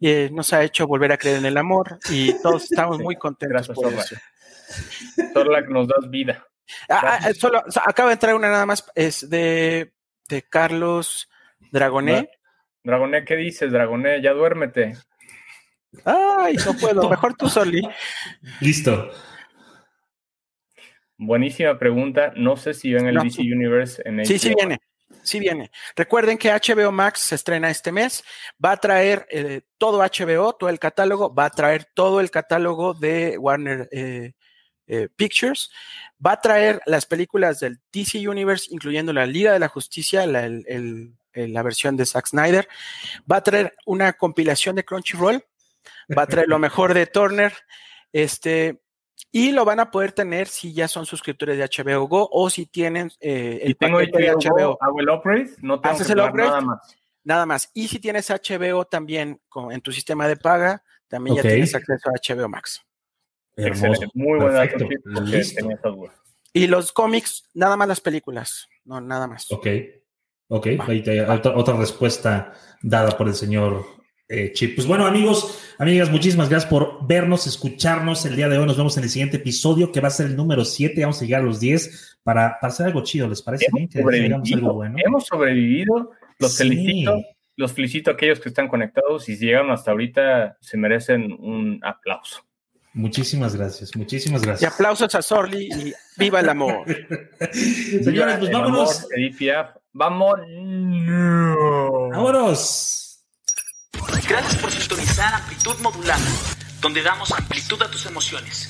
Eh, nos ha hecho volver a creer en el amor y todos estamos muy contentos por eso. Sorlac, nos das vida. Ah, ah, solo, acaba de entrar una nada más, es de, de Carlos Dragoné. Dragoné, ¿qué dices, Dragoné? Ya duérmete. Ay, no puedo, mejor tú, Soli. Listo. Buenísima pregunta. No sé si ven el DC Universe en Sí, sí viene. Sí viene. Recuerden que HBO Max se estrena este mes. Va a traer eh, todo HBO, todo el catálogo. Va a traer todo el catálogo de Warner eh, eh, Pictures. Va a traer las películas del DC Universe, incluyendo la Liga de la Justicia, la, la versión de Zack Snyder. Va a traer una compilación de Crunchyroll. Va a traer lo mejor de Turner. Este, y lo van a poder tener si ya son suscriptores de HBO Go o si tienen eh, el paquete de HBO. ¿Hago el upgrade? No tengo ¿Haces el upgrade? Nada más. Nada más. Y si tienes HBO también con, en tu sistema de paga, también ya tienes acceso a HBO Max. Excelente. Muy buena Y los cómics, nada más las películas. No, nada más. Ok. Ok. Ahí te, otra, otra respuesta dada por el señor eh, Chip. Pues bueno, amigos, amigas, muchísimas gracias por vernos, escucharnos el día de hoy. Nos vemos en el siguiente episodio que va a ser el número 7. Vamos a llegar a los 10 para, hacer algo chido. ¿Les parece bien? Que algo bueno. Hemos sobrevivido. Los felicito. Los felicito a aquellos que están conectados y si llegaron hasta ahorita, se merecen un aplauso. Muchísimas gracias, muchísimas gracias. Y aplausos a Sorli y viva el amor. Señores, pues vámonos. Vamos. Vámonos. Gracias por sintonizar Amplitud Modulada, donde damos amplitud a tus emociones.